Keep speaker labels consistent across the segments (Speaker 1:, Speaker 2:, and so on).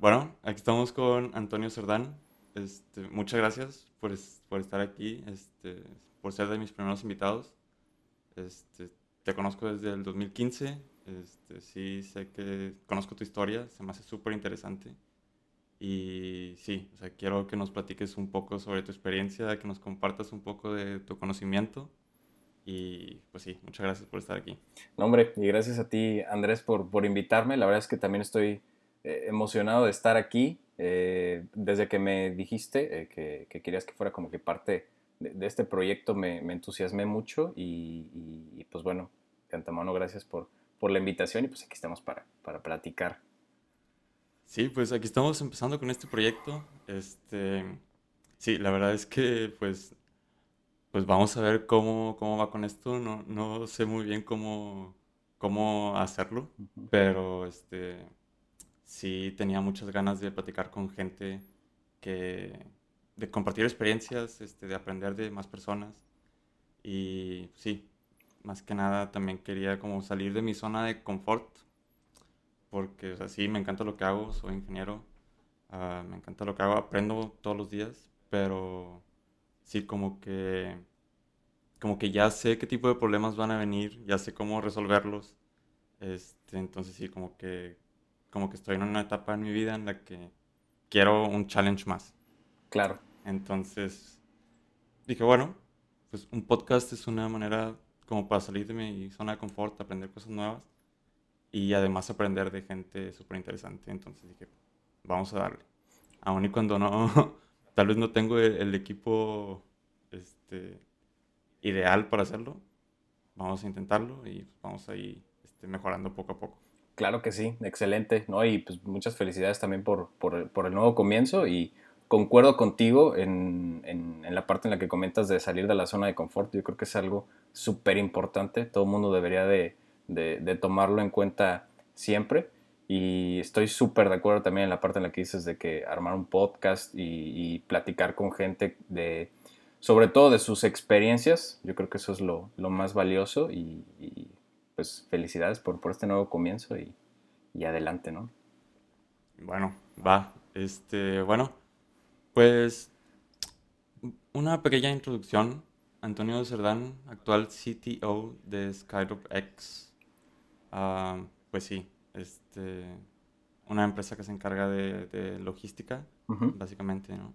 Speaker 1: bueno, aquí estamos con Antonio Cerdán. Este, muchas gracias por, estar aquí, este, por ser de mis primeros invitados. Este, te conozco desde el 2015. Este, sí, sé que conozco tu historia, se me hace súper interesante. Y sí, quiero que nos platiques un poco sobre tu experiencia, que nos compartas un poco de tu conocimiento. Y pues sí, muchas gracias por estar aquí.
Speaker 2: No, hombre, y gracias a ti, Andrés, por, por invitarme. La verdad es que también estoy eh, emocionado de estar aquí. Eh, desde que me dijiste eh, que, que, querías que fuera como que parte de, este proyecto, me, me entusiasmé mucho. Y, y, pues bueno, de antemano, gracias por, por la invitación. Y pues aquí estamos para, para platicar
Speaker 1: Sí, pues aquí estamos empezando con este proyecto. Este, sí, la verdad es que pues, pues vamos a ver cómo, cómo va con esto. No, no sé muy bien cómo, cómo hacerlo, pero este, sí tenía muchas ganas de platicar con gente que, de compartir experiencias, este, de aprender de más personas. Y sí, más que nada también quería como salir de mi zona de confort porque, o sí, me encanta lo que hago, soy ingeniero, ah, me encanta lo que hago, aprendo todos los días, pero sí, como que, como que ya sé qué tipo de problemas van a venir, ya sé cómo resolverlos, este, entonces sí, como que, como que estoy en una etapa en mi vida en la que quiero un challenge más.
Speaker 2: Claro.
Speaker 1: Entonces, dije, bueno, pues un podcast es una manera como para salir de mi zona de confort, aprender cosas nuevas y además aprender de gente súper interesante. Entonces dije, vamos a darle. Aún y cuando no, tal vez no tengo el, equipo este, ideal para hacerlo, vamos a intentarlo y vamos a ir este, mejorando poco a poco.
Speaker 2: Claro que sí, excelente, ¿no? Y pues muchas felicidades también por, por, el nuevo comienzo y concuerdo contigo en, en, en, la parte en la que comentas de salir de la zona de confort. Yo creo que es algo súper importante. Todo el mundo debería de, de, tomarlo en cuenta siempre. Y estoy súper de acuerdo también en la parte en la que dices de que armar un podcast y, platicar con gente de, sobre todo de sus experiencias, yo creo que eso es lo, más valioso y, pues felicidades por, por este nuevo comienzo y, y, adelante, ¿no?
Speaker 1: Bueno, va. Este, bueno, pues una pequeña introducción. Antonio Cerdán, actual CTO de Skydrop X, Ah, pues sí, este, una empresa que se encarga de, logística, básicamente, ¿no?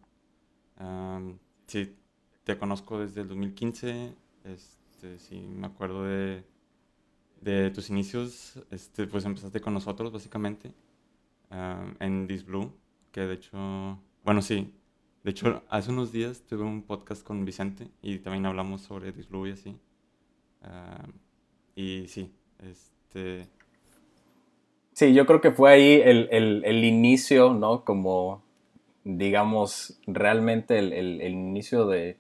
Speaker 1: sí, te conozco desde el 2015, este, sí, me acuerdo de, de tus inicios, este, pues empezaste con nosotros, básicamente, en This Blue, que de hecho, bueno, sí, de hecho, hace unos días tuve un podcast con Vicente y también hablamos sobre This Blue y así. y sí, este
Speaker 2: sí, yo creo que fue ahí el, inicio, ¿no? Como, digamos, realmente el, inicio de,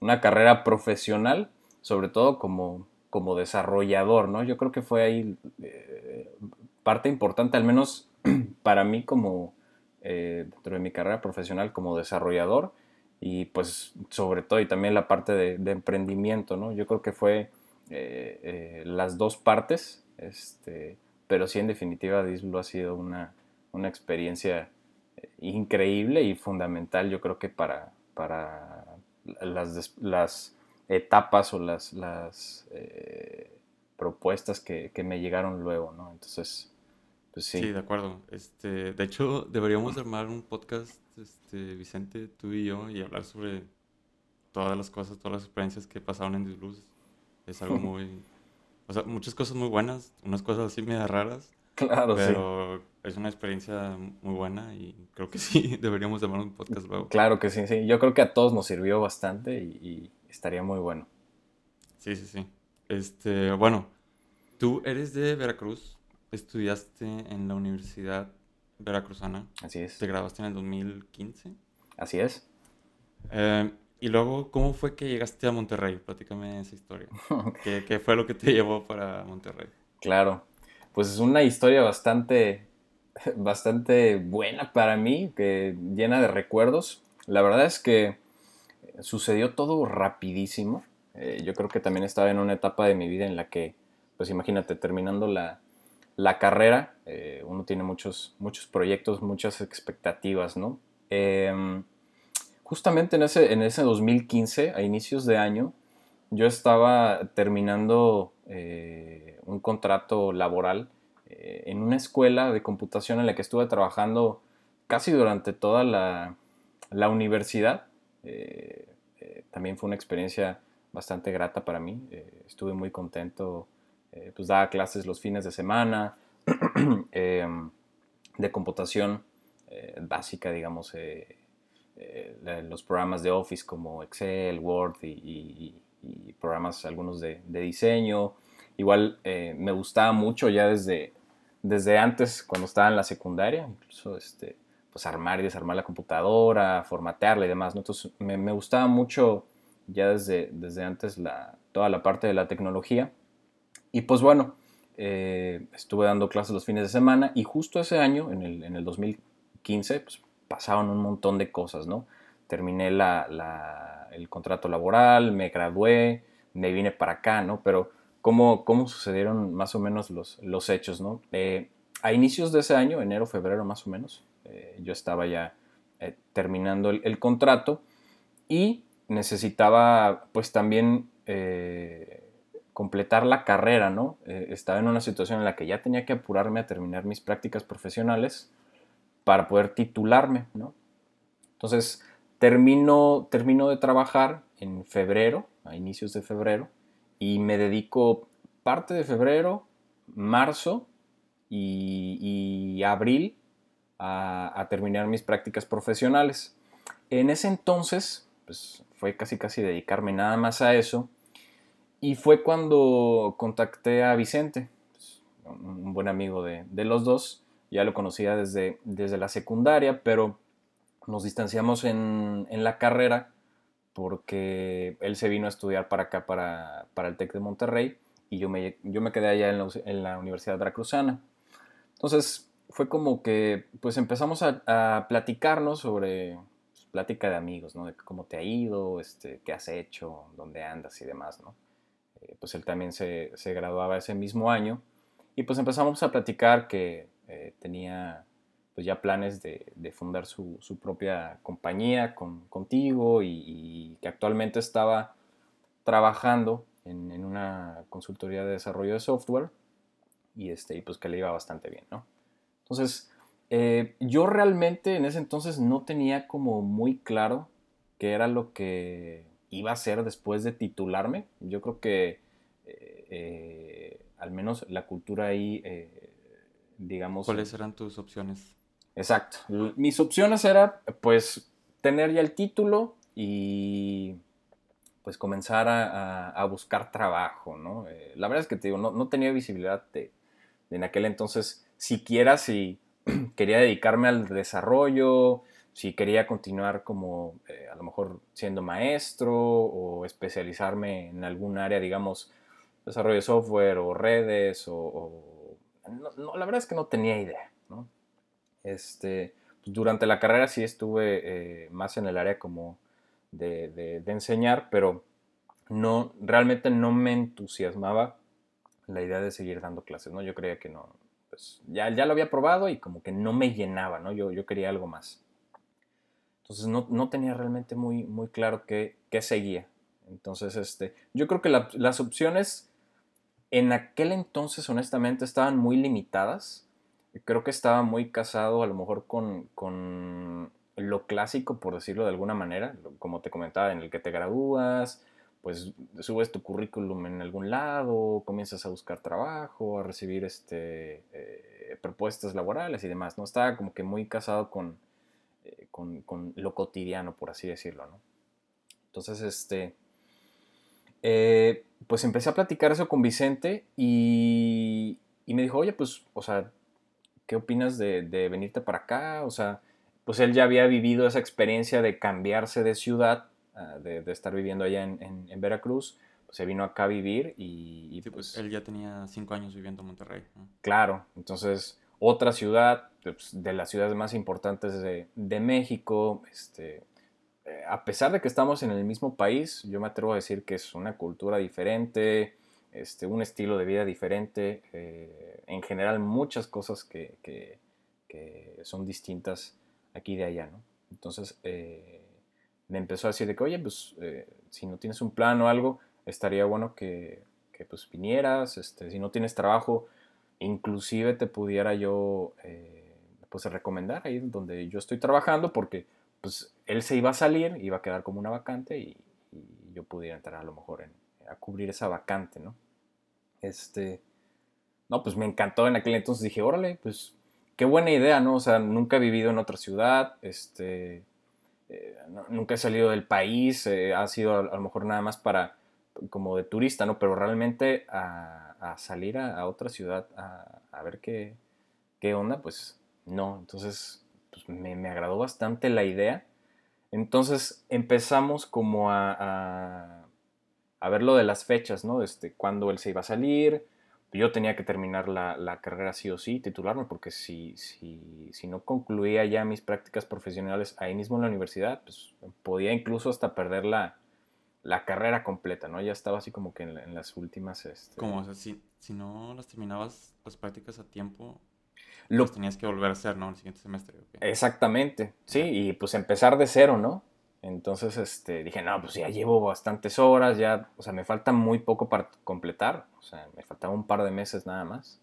Speaker 2: una carrera profesional, sobre todo como, como desarrollador, ¿no? Yo creo que fue ahí eh, parte importante, al menos para mí como eh, dentro de mi carrera profesional como desarrollador y pues sobre todo y también la parte de, emprendimiento, ¿no? Yo creo que fue eh, las dos partes, este, pero sí en definitiva Disblu ha sido una, una experiencia increíble y fundamental yo creo que para, para las, las etapas o las, las propuestas que, que, me llegaron luego, ¿no? Entonces, pues sí.
Speaker 1: Sí, de acuerdo. Este, de hecho, deberíamos armar un podcast, este, Vicente, tú y yo, y hablar sobre todas las cosas, todas las experiencias que pasaron en Disblu es algo muy... O sea, muchas cosas muy buenas, unas cosas así medio raras. Claro, pero es una experiencia muy buena y creo que sí, deberíamos llamar un podcast luego.
Speaker 2: Claro que sí, sí. Yo creo que a todos nos sirvió bastante y, estaría muy bueno.
Speaker 1: Sí, sí, sí. Este, bueno, tú eres de Veracruz, estudiaste en la Universidad Veracruzana.
Speaker 2: Así es.
Speaker 1: Te graduaste en el 2015.
Speaker 2: Así es.
Speaker 1: Eh, y luego, ¿cómo fue que llegaste a Monterrey? Platícame esa historia. ¿Qué, fue lo que te llevó para Monterrey?
Speaker 2: Claro, pues es una historia bastante, bastante buena para mí, que llena de recuerdos. La verdad es que sucedió todo rapidísimo. Eh, yo creo que también estaba en una etapa de mi vida en la que, pues imagínate, terminando la, la carrera, eh, uno tiene muchos, muchos proyectos, muchas expectativas, ¿no? Em, justamente en ese, en ese 2015, a inicios de año, yo estaba terminando eh, un contrato laboral en una escuela de computación en la que estuve trabajando casi durante toda la, la universidad. También fue una experiencia bastante grata para mí. estuve muy contento eh, pues daba clases los fines de semana em, de computación eh, básica, digamos, eh, los programas de Office como Excel, Word y, programas algunos de, diseño. Igual me gustaba mucho ya desde, desde antes, cuando estaba en la secundaria, incluso este, pues armar y desarmar la computadora, formatearla y demás. Entonces me, me, gustaba mucho ya desde, desde antes la, toda la parte de la tecnología. Y pues bueno, eh, estuve dando clases los fines de semana y justo ese año, en el, en el 2015, pues pasaron un montón de cosas, ¿no? Terminé la, el contrato laboral, me gradué, me vine para acá, ¿no? Pero ¿cómo, cómo sucedieron más o menos los, los hechos, ¿no? Eh, a inicios de ese año, enero, febrero más o menos, eh, yo estaba ya terminando el, contrato y necesitaba pues también completar la carrera, ¿no? Eh, estaba en una situación en la que ya tenía que apurarme a terminar mis prácticas profesionales para poder titularme, ¿no? Entonces, termino, termino de trabajar en febrero, a inicios de febrero, y me dedico parte de febrero, marzo y, abril a, a, terminar mis prácticas profesionales. En ese entonces, pues fue casi casi dedicarme nada más a eso y fue cuando contacté a Vicente, pues, un buen amigo de, los dos. Ya lo conocía desde, desde la secundaria, pero nos distanciamos en, la carrera porque él se vino a estudiar para acá, para, el TEC de Monterrey, y yo me, yo me quedé allá en la, Universidad Veracruzana. Entonces fue como que pues empezamos a, platicarnos sobre pues, plática de amigos, ¿no? De cómo te ha ido, este, qué has hecho, dónde andas y demás, ¿no? Eh, pues él también se, graduaba ese mismo año. Y pues empezamos a platicar que eh, tenía pues ya planes de, de fundar su, su, propia compañía con, contigo y, que actualmente estaba trabajando en, en, una consultoría de desarrollo de software y, este, y pues que le iba bastante bien, ¿no? Entonces, eh, yo realmente en ese entonces no tenía como muy claro qué era lo que iba a ser después de titularme. Yo creo que eh, eh, al menos la cultura ahí, digamos...
Speaker 1: ¿Cuáles eran tus opciones?
Speaker 2: Exacto. Mis opciones eran, pues, tener ya el título y pues comenzar a, buscar trabajo, ¿no? la verdad es que te digo, no, tenía visibilidad de, en aquel entonces, siquiera si quería dedicarme al desarrollo, si quería continuar como eh, a lo mejor siendo maestro o especializarme en algún área, digamos, desarrollo de software o redes o... no, la verdad es que no tenía idea, ¿no? Este, pues, durante la carrera sí estuve eh, más en el área como de, de, enseñar, pero no, realmente no me entusiasmaba la idea de seguir dando clases, ¿no? Yo creía que no, pues ya, ya lo había probado y como que no me llenaba, ¿no? Yo, yo quería algo más. Entonces no, tenía realmente muy, muy claro qué, seguía. Entonces, este, yo creo que las opciones en aquel entonces, honestamente, estaban muy limitadas. Creo que estaba muy casado a lo mejor con, lo clásico, por decirlo de alguna manera, como te comentaba, en el que te gradúas, pues subes tu currículum en algún lado, comienzas a buscar trabajo, a recibir este, eh, propuestas laborales y demás, ¿no? Estaba como que muy casado con, eh, con, lo cotidiano, por así decirlo, ¿no? Entonces, este, eh, pues empecé a platicar eso con Vicente y, me dijo, oye, pues, o sea, ¿qué opinas de, venirte para acá? O sea, pues él ya había vivido esa experiencia de cambiarse de ciudad, ah, de, estar viviendo allá en, Veracruz, pues se vino acá a vivir y,
Speaker 1: pues, pues, Él ya tenía cinco años viviendo en Monterrey.
Speaker 2: Claro, entonces otra ciudad, pues, de las ciudades más importantes de, México. Este, eh, a pesar de que estamos en el mismo país, yo me atrevo a decir que es una cultura diferente, este, un estilo de vida diferente, eh, en general muchas cosas que, que, son distintas aquí y de allá, ¿no? Entonces eh, me empezó a decir de que, oye, pues si no tienes un plan o algo, estaría bueno que, que pues vinieras, este, si no tienes trabajo, inclusive te pudiera yo pues recomendar ahí donde yo estoy trabajando porque pues él se iba a salir, iba a quedar como una vacante y, yo pudiera entrar a lo mejor a cubrir esa vacante, ¿no? Este, no, pues me encantó en aquel entonces, dije, órale, pues qué buena idea, ¿no? O sea, nunca he vivido en otra ciudad, este, eh, nunca he salido del país, eh, ha sido a, lo mejor nada más para, como de turista, ¿no? Pero realmente a, salir a, otra ciudad a, ver qué, qué onda, pues no, entonces pues, me, me, agradó bastante la idea. Entonces empezamos como a, a, ver lo de las fechas, ¿no? Este, cuándo él se iba a salir. Yo tenía que terminar la, la carrera sí o sí, titularme, porque si, si, si, no concluía ya mis prácticas profesionales ahí mismo en la universidad, pues podía incluso hasta perder la, la carrera completa, ¿no? Ya estaba así como que en, las últimas... Este...
Speaker 1: Como, o sea, si, si no las terminabas las prácticas a tiempo, lo tenías que volver a hacer, ¿no? El siguiente semestre.
Speaker 2: Exactamente, sí, y pues empezar de cero, ¿no? Entonces este, dije, no, pues ya llevo bastantes horas, ya, o sea, me falta muy poco para completar, o sea, me faltaba un par de meses nada más.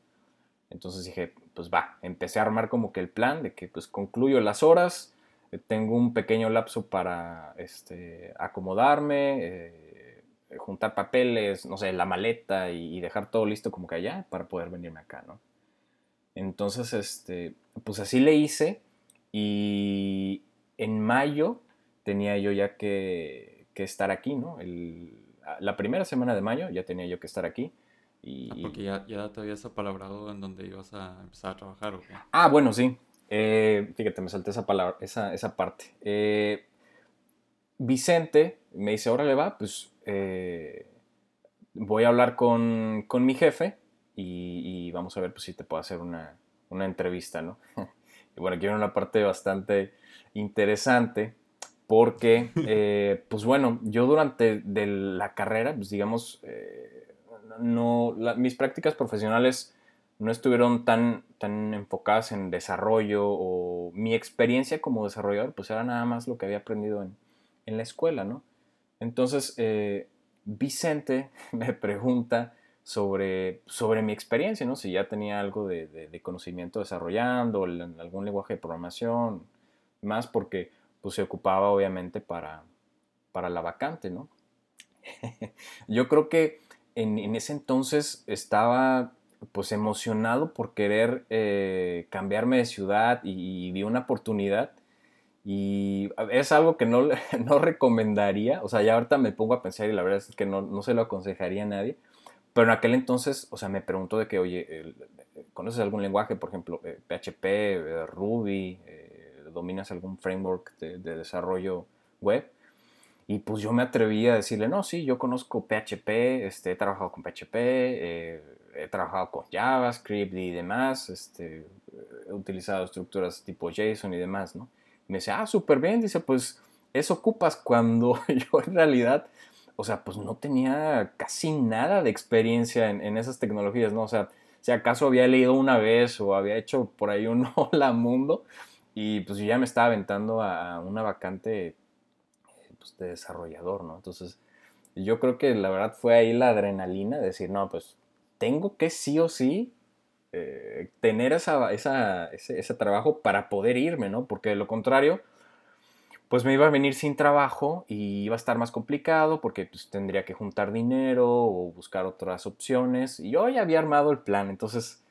Speaker 2: Entonces dije, pues va, empecé a armar como que el plan de que pues concluyo las horas, eh, tengo un pequeño lapso para este, acomodarme, eh, juntar papeles, no sé, la maleta y, y dejar todo listo como que allá para poder venirme acá, ¿no? Entonces, este, pues así le hice y en mayo tenía yo ya que, estar aquí, ¿no? la primera semana de mayo ya tenía yo que estar aquí. Y...
Speaker 1: Ah, porque ya, ya te habías apalabrado en donde ibas a empezar a trabajar, ¿o qué?
Speaker 2: Ah, bueno, sí. Eh, fíjate, me salté esa palabra, esa, esa parte. Eh, Vicente me dice, órale va, pues eh, voy a hablar con, con mi jefe y, vamos a ver pues, si te puedo hacer una, una entrevista, ¿no? y bueno, aquí viene una parte bastante interesante porque, eh, pues bueno, yo durante de la carrera, pues digamos, eh, no, mis prácticas profesionales no estuvieron tan, tan enfocadas en desarrollo o mi experiencia como desarrollador, pues era nada más lo que había aprendido en, en la escuela, ¿no? Entonces, eh, Vicente me pregunta sobre, sobre mi experiencia, ¿no? Si ya tenía algo de, de, conocimiento desarrollando, algún lenguaje de programación, más porque pues, se ocupaba obviamente para, para la vacante, ¿no? Yo creo que en, en, ese entonces estaba pues emocionado por querer eh, cambiarme de ciudad y, vi una oportunidad y es algo que no, no recomendaría, o sea, ya ahorita me pongo a pensar y la verdad es que no, no se lo aconsejaría a nadie, pero en aquel entonces, o sea, me preguntó de que, oye, ¿conoces algún lenguaje, por ejemplo, PHP, eh, eh, Ruby, eh, dominas algún framework de, desarrollo web? Y pues yo me atreví a decirle, no, sí, yo conozco PHP, este, he trabajado con PHP, he trabajado con JavaScript y demás, este, he utilizado estructuras tipo JSON y demás, ¿no? Me dice, ah, súper bien, dice, pues eso ocupas cuando yo en realidad o sea, pues no tenía casi nada de experiencia en, esas tecnologías, ¿no? O sea, si acaso había leído una vez o había hecho por ahí un hola mundo y pues yo ya me estaba aventando a una vacante pues, de desarrollador, ¿no? Entonces, yo creo que la verdad fue ahí la adrenalina de decir, no, pues tengo que sí o sí eh, tener esa, ese, ese trabajo para poder irme, ¿no? Porque de lo contrario, pues me iba a venir sin trabajo y iba a estar más complicado porque pues, tendría que juntar dinero o buscar otras opciones. Y yo ya había armado el plan, entonces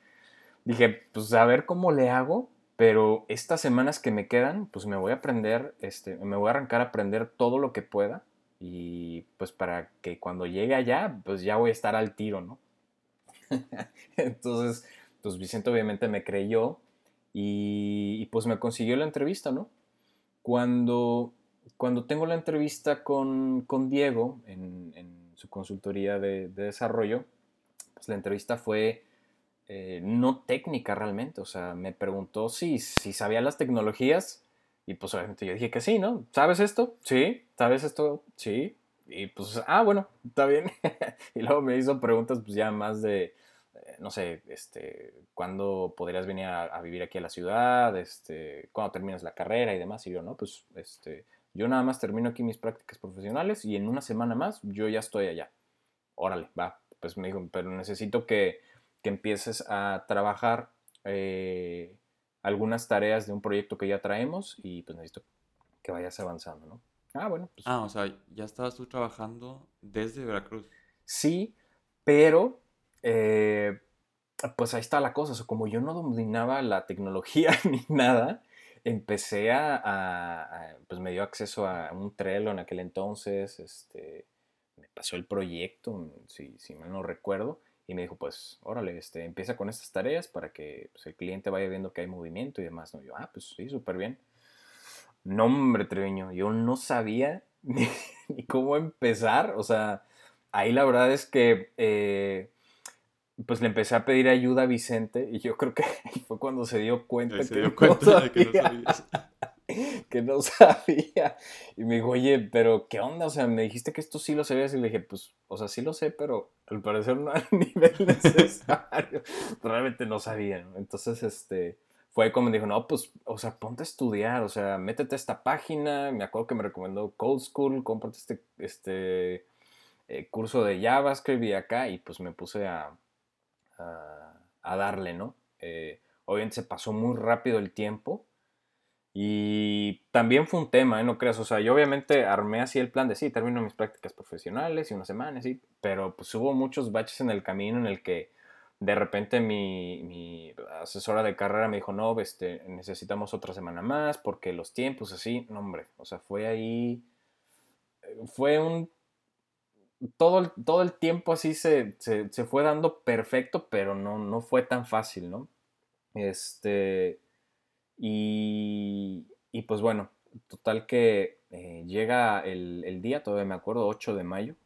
Speaker 2: dije, pues a ver cómo le hago, pero estas semanas que me quedan, pues me voy a aprender, este, me voy a arrancar a aprender todo lo que pueda y pues para que cuando llegue allá, pues ya voy a estar al tiro, ¿no? entonces, pues Vicente obviamente me creyó y, pues me consiguió la entrevista, ¿no? Cuando, cuando tengo la entrevista con, Diego en, su consultoría de, desarrollo, pues la entrevista fue eh, no técnica realmente, o sea, me preguntó si, si sabía las tecnologías y pues obviamente yo dije que sí, ¿no? ¿Sabes esto? Sí. ¿Sabes esto? Sí. y pues, ah, bueno, está bien. y luego me hizo preguntas pues ya más de, eh, no sé, este, ¿cuándo podrías venir a, vivir aquí a la ciudad? Este, ¿Cuándo terminas la carrera y demás? Y yo, no, pues, este, yo nada más termino aquí mis prácticas profesionales y en una semana más yo ya estoy allá. Órale, va. Pues me dijo, pero necesito que, que empieces a trabajar eh, algunas tareas de un proyecto que ya traemos y pues necesito que vayas avanzando, ¿no?
Speaker 1: Ah, bueno. Pues, ah, o sea, ya estabas tú trabajando desde Veracruz.
Speaker 2: Sí, pero eh, pues ahí está la cosa. O sea, como yo no dominaba la tecnología ni nada, empecé a, pues me dio acceso a un Trello en aquel entonces, este, me pasó el proyecto, si, si mal no recuerdo, y me dijo, pues, órale, este, empieza con estas tareas para que pues, el cliente vaya viendo que hay movimiento y demás, ¿no? Yo, ah, pues sí, súper bien. No, hombre, Treviño, yo no sabía ni, cómo empezar. O sea, ahí la verdad es que eh, pues le empecé a pedir ayuda a Vicente y yo creo que fue cuando se dio cuenta, que, no sabía, que no sabía. Y me dijo, oye, pero ¿qué onda? O sea, me dijiste que esto sí lo sabías y le dije, pues, o sea, sí lo sé, pero al parecer no al nivel necesario. Realmente no sabía. Entonces, este fue como me dijo, no, pues, o sea, ponte a estudiar, o sea, métete a esta página. Me acuerdo que me recomendó Code School, cómprate este, este eh, curso de JavaScript y acá, y pues me puse a, a, darle, ¿no? Eh, obviamente se pasó muy rápido el tiempo. Y también fue un tema, ¿eh? No creas, o sea, yo obviamente armé así el plan de sí, termino mis prácticas profesionales y unas semanas, sí, pero pues hubo muchos baches en el camino en el que de repente mi, asesora de carrera me dijo, no, este, necesitamos otra semana más porque los tiempos así, no hombre, o sea, fue ahí, fue un, todo el, todo el tiempo así se, fue dando perfecto, pero no, no fue tan fácil, ¿no? Este, y, y pues bueno, total que eh, llega el, el día, todavía me acuerdo, 8 de mayo,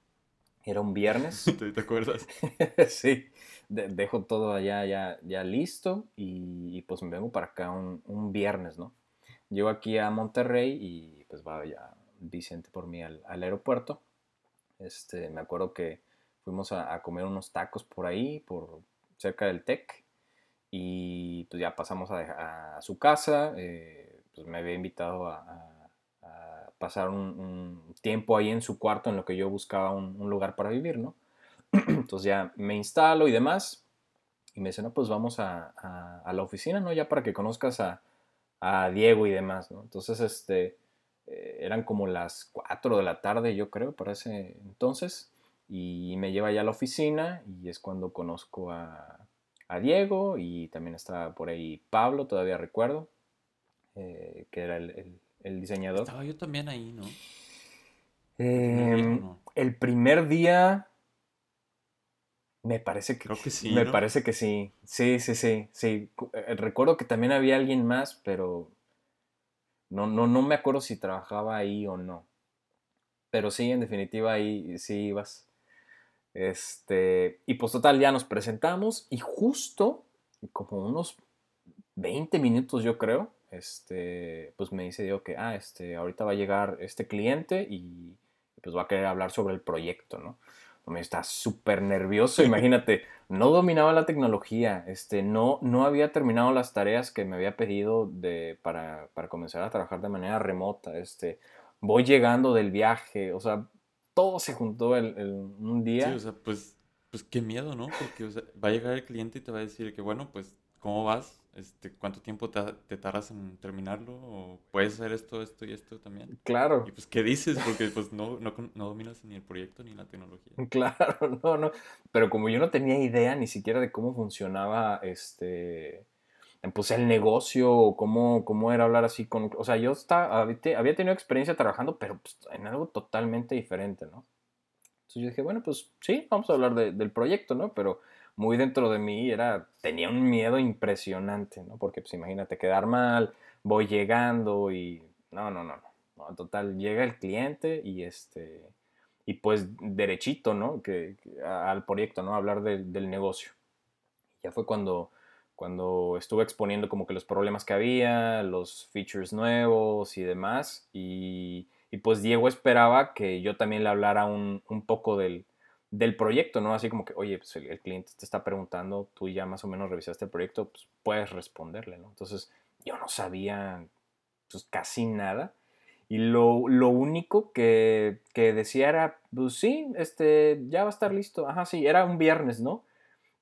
Speaker 2: era un viernes.
Speaker 1: ¿Te, acuerdas?
Speaker 2: sí, dejo todo allá ya, ya listo y, pues me vengo para acá un, un, viernes, ¿no? Llego aquí a Monterrey y pues va ya Vicente por mí al, aeropuerto. Este, me acuerdo que fuimos a, comer unos tacos por ahí, por cerca del TEC y pues ya pasamos a, su casa. Eh, pues me había invitado a pasar un, tiempo ahí en su cuarto en lo que yo buscaba un, lugar para vivir, ¿no? Entonces ya me instalo y demás. Y me dice, no, pues vamos a, la oficina, ¿no? Ya para que conozcas a, Diego y demás, ¿no? Entonces, este, eh, eran como las 4 de la tarde, yo creo, para ese entonces. Y me lleva ya a la oficina y es cuando conozco a, Diego y también estaba por ahí Pablo, todavía recuerdo, eh, que era el, el diseñador.
Speaker 1: Estaba yo también ahí, ¿no?
Speaker 2: Em, el primer día. Me parece que, Creo que sí. Me parece que sí. Sí, sí, sí. sí. Eh, recuerdo que también había alguien más, pero. No, no, no me acuerdo si trabajaba ahí o no. Pero sí, en definitiva, ahí sí ibas. Este. Y pues total, ya nos presentamos. Y justo, como unos 20 minutos, yo creo este, pues me dice Diego que, ah, este, ahorita va a llegar este cliente y pues va a querer hablar sobre el proyecto, ¿no? Me está súper nervioso, imagínate, no dominaba la tecnología, este, no, no había terminado las tareas que me había pedido de, para, para comenzar a trabajar de manera remota, este, voy llegando del viaje, o sea, todo se juntó el, un día.
Speaker 1: Sí, o sea, pues, pues qué miedo, ¿no? Porque va a llegar el cliente y te va a decir que, bueno, pues, ¿cómo vas? este, cuánto tiempo te, tardas en terminarlo o puedes hacer esto, esto y esto también.
Speaker 2: Claro.
Speaker 1: Y pues, ¿qué dices? Porque pues no, no, no, dominas ni el proyecto ni la tecnología.
Speaker 2: Claro, no, no. Pero como yo no tenía idea ni siquiera de cómo funcionaba este pues el negocio, cómo, cómo era hablar así con... O sea, yo estaba, había tenido experiencia trabajando, pero pues, en algo totalmente diferente, ¿no? Entonces yo dije, bueno, pues sí, vamos a hablar del proyecto, ¿no? Pero muy dentro de mí era, tenía un miedo impresionante, ¿no? Porque pues imagínate quedar mal, voy llegando y no, no, no, no, total llega el cliente y este, y pues derechito, ¿no? Que, al proyecto, ¿no? Hablar del negocio. Ya fue cuando, cuando estuve exponiendo como que los problemas que había, los features nuevos y demás, y, y pues Diego esperaba que yo también le hablara un, un poco del, del, proyecto, ¿no? Así como que, oye, pues el, cliente te está preguntando, tú ya más o menos revisaste el proyecto, pues puedes responderle, ¿no? Entonces yo no sabía pues casi nada. Y lo, lo único que, que, decía era, pues sí, este, ya va a estar listo. Ajá, sí, era un viernes, ¿no?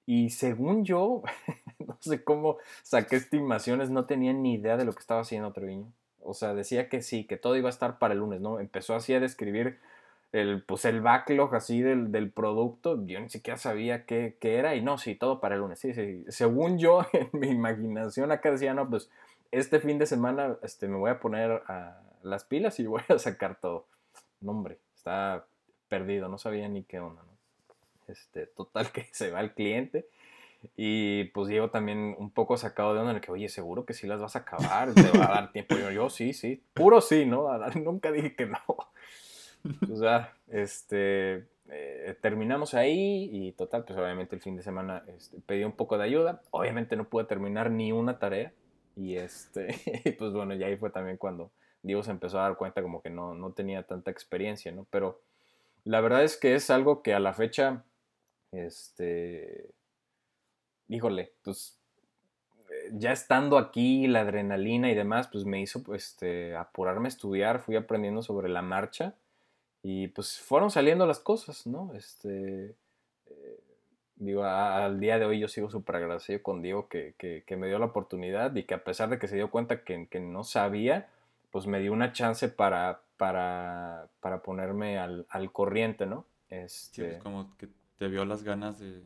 Speaker 2: Y según yo, no sé cómo saqué estimaciones, no tenía ni idea de lo que estaba haciendo Treviño. O sea, decía que sí, que todo iba a estar para el lunes, ¿no? Empezó así a describir el, pues el backlog así del, del producto. Yo ni siquiera sabía qué, qué, era y no, sí, todo para el lunes. Sí, sí. Según yo, en mi imaginación acá decía, no, pues este fin de semana este, me voy a poner a las pilas y voy a sacar todo. No, hombre, está perdido, no sabía ni qué onda, ¿no? Este, total que se va el cliente y pues Diego también un poco sacado de onda en el que, oye, seguro que sí las vas a acabar, te va a dar tiempo. Yo, yo sí, sí, puro sí, ¿no? Nunca dije que no. O sea, este, eh, terminamos ahí y total, pues obviamente el fin de semana este, pedí un poco de ayuda. Obviamente no pude terminar ni una tarea y este, pues bueno, ya ahí fue también cuando Diego se empezó a dar cuenta como que no, no tenía tanta experiencia, ¿no? Pero la verdad es que es algo que a la fecha, este, híjole, pues eh, ya estando aquí, la adrenalina y demás, pues me hizo pues, este, apurarme a estudiar, fui aprendiendo sobre la marcha y pues fueron saliendo las cosas, ¿no? Este, eh, digo, al día de hoy yo sigo súper agradecido con Diego que, que, me dio la oportunidad y que a pesar de que se dio cuenta que, que no sabía, pues me dio una chance para, para, para ponerme al, al corriente, ¿no?
Speaker 1: Este... Sí, pues como que te vio las ganas de,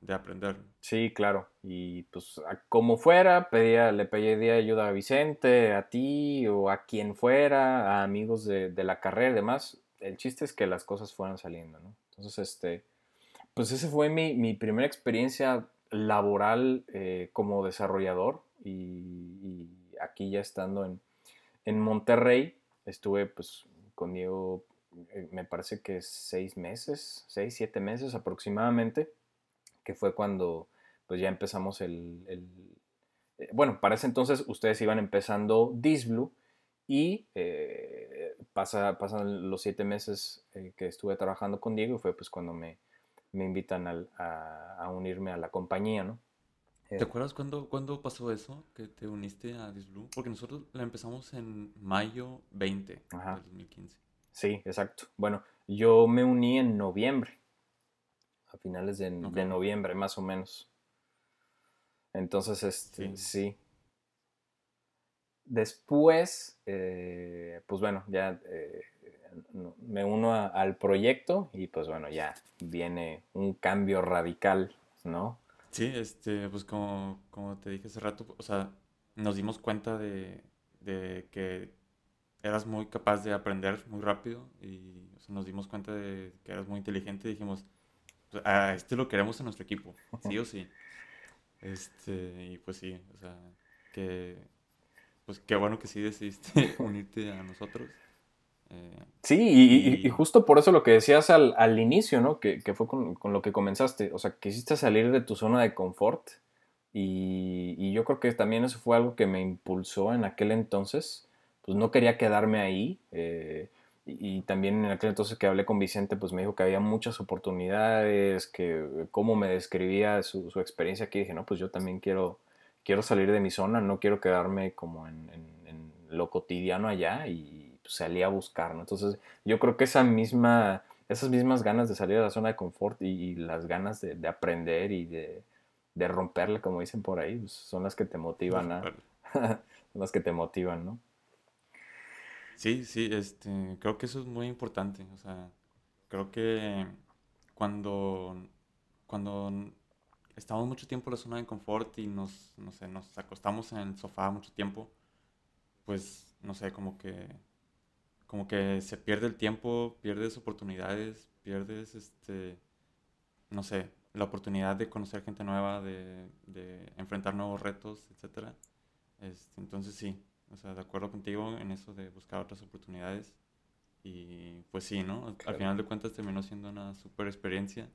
Speaker 1: de aprender.
Speaker 2: Sí, claro. Y pues como fuera, pedía, le pedía ayuda a Vicente, a ti o a quien fuera, a amigos de, de, la carrera y demás. El chiste es que las cosas fueran saliendo, ¿no? Entonces, este, pues esa fue mi, mi, primera experiencia laboral eh, como desarrollador y, aquí ya estando en, en Monterrey, estuve pues eh, me parece que seis meses, seis, siete meses aproximadamente que fue cuando pues ya empezamos el, eh, bueno, para ese entonces ustedes iban empezando Disblue y eh, pasa, pasan los siete meses eh, que estuve trabajando con Diego y fue pues cuando me, me invitan a, unirme a la compañía, ¿no?
Speaker 1: ¿Te acuerdas cuándo, cuándo pasó eso, que te uniste a Disblue? Porque nosotros la empezamos en mayo 20 de 2015.
Speaker 2: Sí, exacto. Bueno, yo me uní en noviembre a finales de, noviembre, más o menos. Entonces, este, sí. Después, eh, pues bueno, ya eh, me uno al proyecto y pues bueno, ya viene un cambio radical, ¿no?
Speaker 1: Sí, este, pues como, como te dije hace rato, o sea, nos dimos cuenta de, de que eras muy capaz de aprender muy rápido y nos dimos cuenta de que eras muy inteligente y dijimos, a este lo queremos en nuestro equipo, sí o sí. Este, y pues sí, o sea, que, pues qué bueno que sí decidiste unirte a nosotros.
Speaker 2: Eh, sí, y, justo por eso lo que decías al, al inicio, ¿no? Que, que fue con, con, lo que comenzaste, o sea, quisiste salir de tu zona de confort y, y, yo creo que también eso fue algo que me impulsó en aquel entonces, pues no quería quedarme ahí. Eh, y también en aquel entonces que hablé con Vicente, pues me dijo que había muchas oportunidades, que cómo me describía su, su experiencia aquí, dije, no, pues yo también quiero, quiero salir de mi zona, no quiero quedarme como en, en, lo cotidiano allá y pues, salí a buscar, ¿no? Entonces yo creo que esa misma, esas mismas ganas de salir de la zona de confort y, las ganas de, de, aprender y de, de romperle, como dicen por ahí, pues, son las que te motivan a... son las que te motivan, ¿no?
Speaker 1: Sí, sí, este, creo que eso es muy importante. O sea, creo que cuando, cuando estamos mucho tiempo en la zona de confort y nos, no sé, nos acostamos en el sofá mucho tiempo, pues, no sé, como que, como que se pierde el tiempo, pierdes oportunidades, pierdes, este, no sé, la oportunidad de conocer gente nueva, de, de enfrentar nuevos retos, etc. Este, entonces sí, o sea, de acuerdo contigo en eso de buscar otras oportunidades. Y pues sí, ¿no? Al final de cuentas terminó siendo una super experiencia.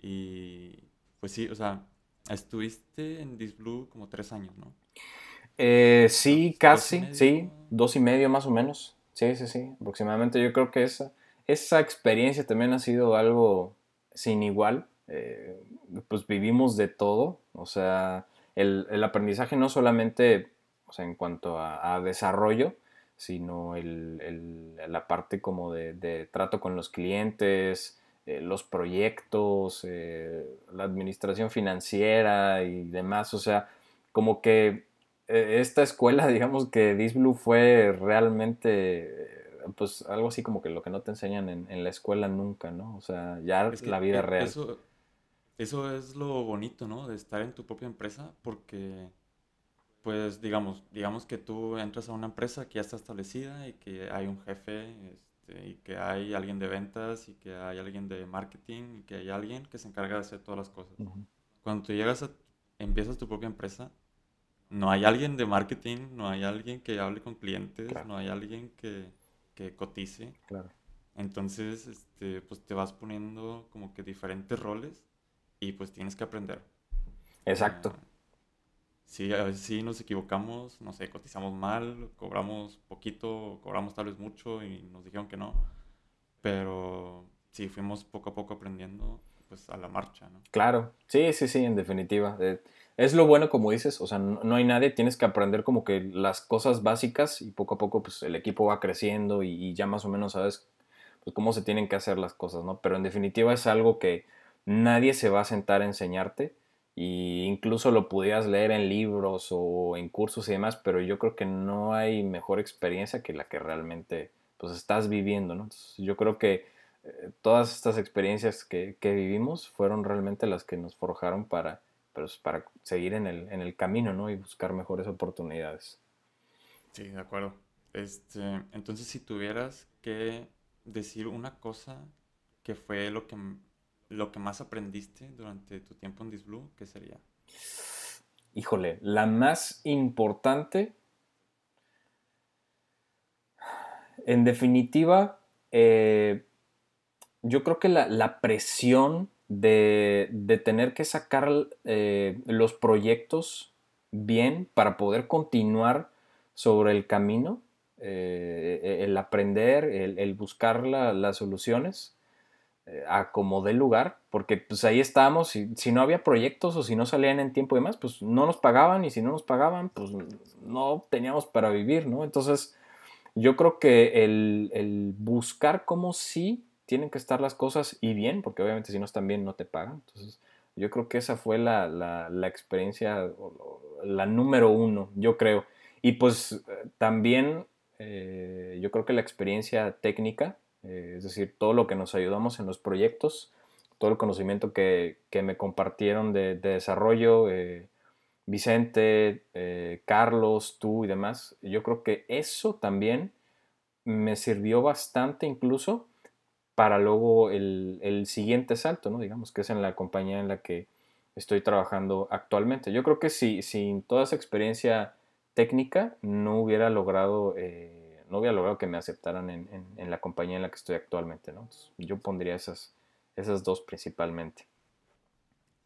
Speaker 1: Y pues sí, o sea, estuviste en Disblue como tres años, ¿no?
Speaker 2: Eh, sí, casi, sí, dos y medio más o menos. Sí, sí, sí, aproximadamente. Yo creo que esa, esa experiencia también ha sido algo sin igual. Eh, pues vivimos de todo, o sea, el, aprendizaje no solamente sea, en cuanto a, desarrollo, sino el, la parte como de, trato con los clientes, eh, los proyectos, eh, la administración financiera y demás. O sea, como que esta escuela, digamos que Disblue fue realmente pues algo así como que lo que no te enseñan en, la escuela nunca, ¿no? O sea, ya es la vida e, real.
Speaker 1: Eso, eso es lo bonito, ¿no? De estar en tu propia empresa porque, pues, digamos, digamos que tú entras a una empresa que ya está establecida y que hay un jefe este, y que hay alguien de ventas y que hay alguien de marketing y que hay alguien que se encarga de hacer todas las cosas. Cuando tú llegas a, empiezas tu propia empresa, no hay alguien de marketing, no hay alguien que hable con clientes, no hay alguien que que cotice.
Speaker 2: Claro.
Speaker 1: Entonces, este, pues te vas poniendo como que diferentes roles y pues tienes que aprender.
Speaker 2: Exacto. Uh,
Speaker 1: sí, a veces sí nos equivocamos, no sé, cotizamos mal, cobramos poquito, cobramos tal vez mucho y nos dijeron que no. Pero sí, fuimos poco a poco aprendiendo pues a la marcha, ¿no?
Speaker 2: Claro, sí, sí, sí, en definitiva. Eh, es lo bueno, como dices, o sea, no, hay nadie, tienes que aprender como que las cosas básicas y poco a poco pues el equipo va creciendo y, ya más o menos sabes pues, cómo se tienen que hacer las cosas, ¿no? Pero en definitiva es algo que nadie se va a sentar a enseñarte e incluso lo pudieras leer en libros o en cursos y demás, pero yo creo que no hay mejor experiencia que la que realmente pues estás viviendo, ¿no? yo creo que eh, todas estas experiencias que, que vivimos fueron realmente las que nos forjaron para pero es para seguir en el, en el camino, ¿no? Y buscar mejores oportunidades.
Speaker 1: Sí, de acuerdo. Este, entonces, si tuvieras que decir una cosa que fue lo que, lo que más aprendiste durante tu tiempo en Disblue, ¿qué sería?
Speaker 2: Híjole, la más importante, en definitiva, eh, yo creo que la, la presión de, tener que sacar eh, los proyectos bien para poder continuar sobre el camino, eh, el aprender, el, buscar las soluciones a como lugar, porque pues ahí estábamos, y si no había proyectos o si no salían en tiempo y demás, pues no nos pagaban y si no nos pagaban, pues no teníamos para vivir, ¿no? Entonces yo creo que el, el buscar cómo sí tienen que estar las cosas y bien, porque obviamente si no están bien no te pagan. Entonces, yo creo que esa fue la, la, experiencia, la número uno, yo creo. Y pues también eh, yo creo que la experiencia técnica, eh, es decir, todo lo que nos ayudamos en los proyectos, todo el conocimiento que, que me compartieron de, de desarrollo, eh, Vicente, Carlos, tú y demás, yo creo que eso también me sirvió bastante incluso para luego el, siguiente salto, ¿no? Digamos que es en la compañía en la que estoy trabajando actualmente. Yo creo que si, sin toda esa experiencia técnica no hubiera logrado, eh, no hubiera logrado que me aceptaran en, la compañía en la que estoy actualmente, ¿no? yo pondría esas, esas dos principalmente.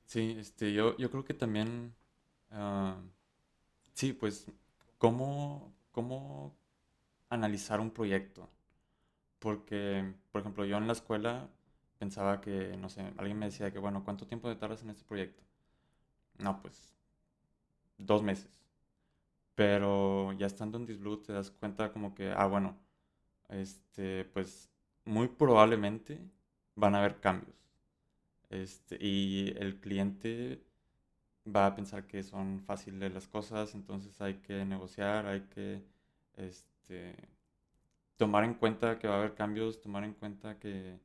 Speaker 1: Sí, este, yo, yo creo que también, ah, sí, pues, ¿cómo, ¿cómo analizar un proyecto? Porque, por ejemplo, yo en la escuela pensaba que, no sé, alguien me decía que, bueno, ¿cuánto tiempo te tardas en este proyecto? No, pues, dos meses. Pero ya estando en Disblue te das cuenta como que, ah, bueno, este, pues, muy probablemente van a haber cambios. Este, y el cliente va a pensar que son fáciles las cosas, entonces hay que negociar, hay que, este, tomar en cuenta que va a haber cambios, tomar en cuenta que,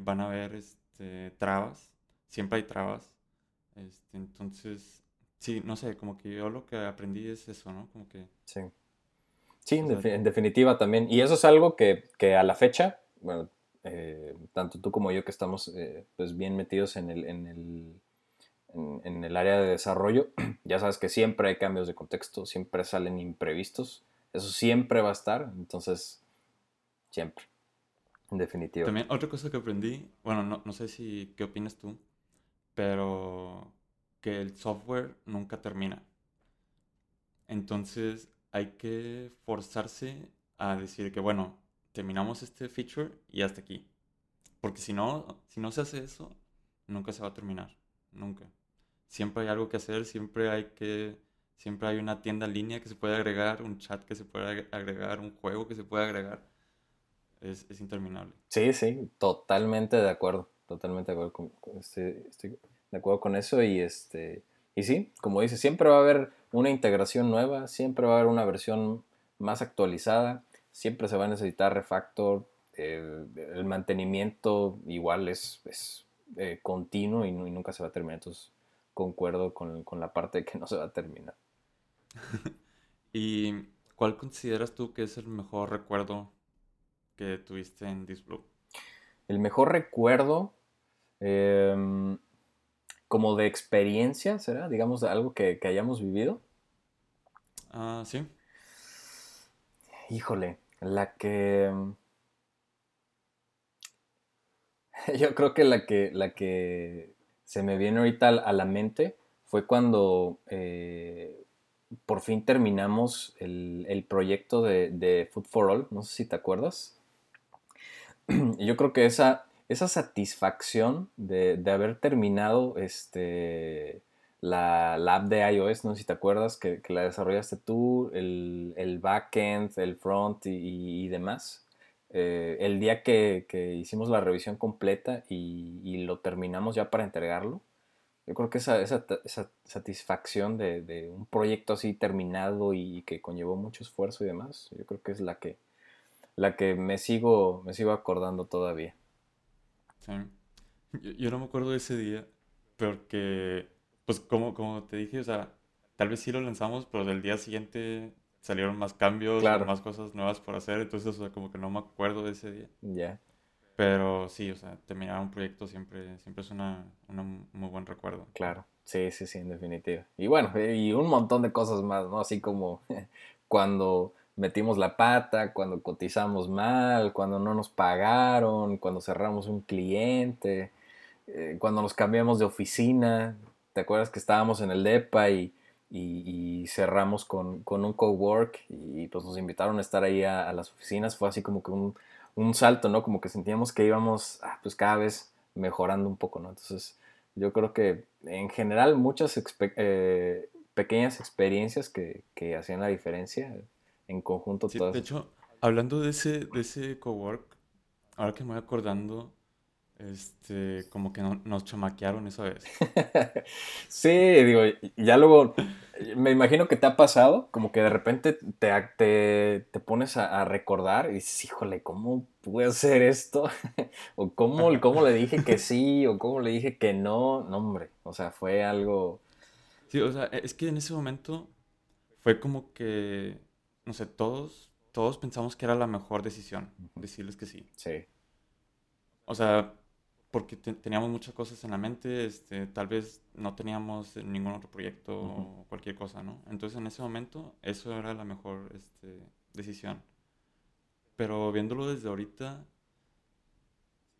Speaker 1: van a haber este, trabas, siempre hay trabas. Este, entonces, sí, no sé, como que yo lo que aprendí es eso, ¿no? Como que...
Speaker 2: Sí. Sí, en, definitiva también. Y eso es algo que, a la fecha, bueno, eh, tanto tú como yo que estamos eh, pues bien metidos en el, en el, en el área de desarrollo, ya sabes que siempre hay cambios de contexto, siempre salen imprevistos eso siempre va a estar, entonces, siempre, en definitiva.
Speaker 1: También otra cosa que aprendí, bueno, no, no sé si, ¿qué opinas tú? Pero que el software nunca termina. Entonces hay que forzarse a decir que, bueno, terminamos este feature y hasta aquí. Porque si no, si no se hace eso, nunca se va a terminar. Nunca. Siempre hay algo que hacer, siempre hay que siempre hay una tienda en línea que se puede agregar, un chat que se puede agregar, un juego que se puede agregar. Es, es interminable.
Speaker 2: Sí, sí, totalmente de acuerdo. Totalmente de acuerdo con, este, estoy de acuerdo con eso y este y sí, como dice, siempre va a haber una integración nueva, siempre va a haber una versión más actualizada, siempre se va a necesitar refactor, el mantenimiento igual es, es eh, continuo y, nunca se va a terminar, entonces concuerdo con, con la parte de que no se va a terminar.
Speaker 1: ¿Y cuál consideras tú que es el mejor recuerdo que tuviste en This Blue?
Speaker 2: El mejor recuerdo, em, como de experiencia, ¿será? Digamos, de algo que, hayamos vivido.
Speaker 1: Ah, sí.
Speaker 2: Híjole, la que... Yo creo que la que, la que se me viene ahorita a la mente fue cuando eh, por fin terminamos el, proyecto de, de, Food for All, no sé si te acuerdas. Yo creo que esa, esa satisfacción de, haber terminado este, la, app de iOS, no sé si te acuerdas, que, la desarrollaste tú, el, el backend, el front y, demás. Eh, el día que, hicimos la revisión completa y, lo terminamos ya para entregarlo, yo creo que esa, esa, satisfacción de, de, un proyecto así terminado y que conllevó mucho esfuerzo y demás, yo creo que es la que, la que me, sigo, me sigo acordando todavía.
Speaker 1: Yo, no me acuerdo de ese día, porque, pues como, como te dije, o sea, tal vez sí lo lanzamos, pero del día siguiente salieron más cambios, más cosas nuevas por hacer, entonces, o sea, como que no me acuerdo de ese día. Ya. Pero sí, o sea, terminar un proyecto siempre, siempre es una, un muy buen recuerdo.
Speaker 2: Claro, sí, sí, sí, en definitiva. Y bueno, y un montón de cosas más, ¿no? Así como cuando metimos la pata, cuando cotizamos mal, cuando no nos pagaron, cuando cerramos un cliente, eh, cuando nos cambiamos de oficina. ¿Te acuerdas que estábamos en el DEPA y, cerramos con, un cowork y pues nos invitaron a estar ahí a, las oficinas? Fue así como que un, salto, ¿no? Como que sentíamos que íbamos ah, pues cada vez mejorando un poco, ¿no? Entonces yo creo que en general muchas eh, pequeñas experiencias que, que hacían la diferencia en conjunto
Speaker 1: sí, De hecho, hablando de ese, de ese cowork, ahora que me voy acordando, este, como que nos chamaquearon esa vez.
Speaker 2: sí, digo, ya luego, me imagino que te ha pasado, como que de repente te, te, te pones a, recordar y dices, híjole, ¿cómo pude hacer esto? o ¿cómo, cómo le dije que sí, o cómo le dije que no. No, hombre, o sea, fue algo...
Speaker 1: Sí, o sea, es que en ese momento fue como que no sé, todos, todos pensamos que era la mejor decisión decirles que sí. Sí. O sea, porque teníamos muchas cosas en la mente, este, tal vez no teníamos ningún otro proyecto o cualquier cosa, ¿no? Entonces en ese momento eso era la mejor este, decisión. Pero viéndolo desde ahorita,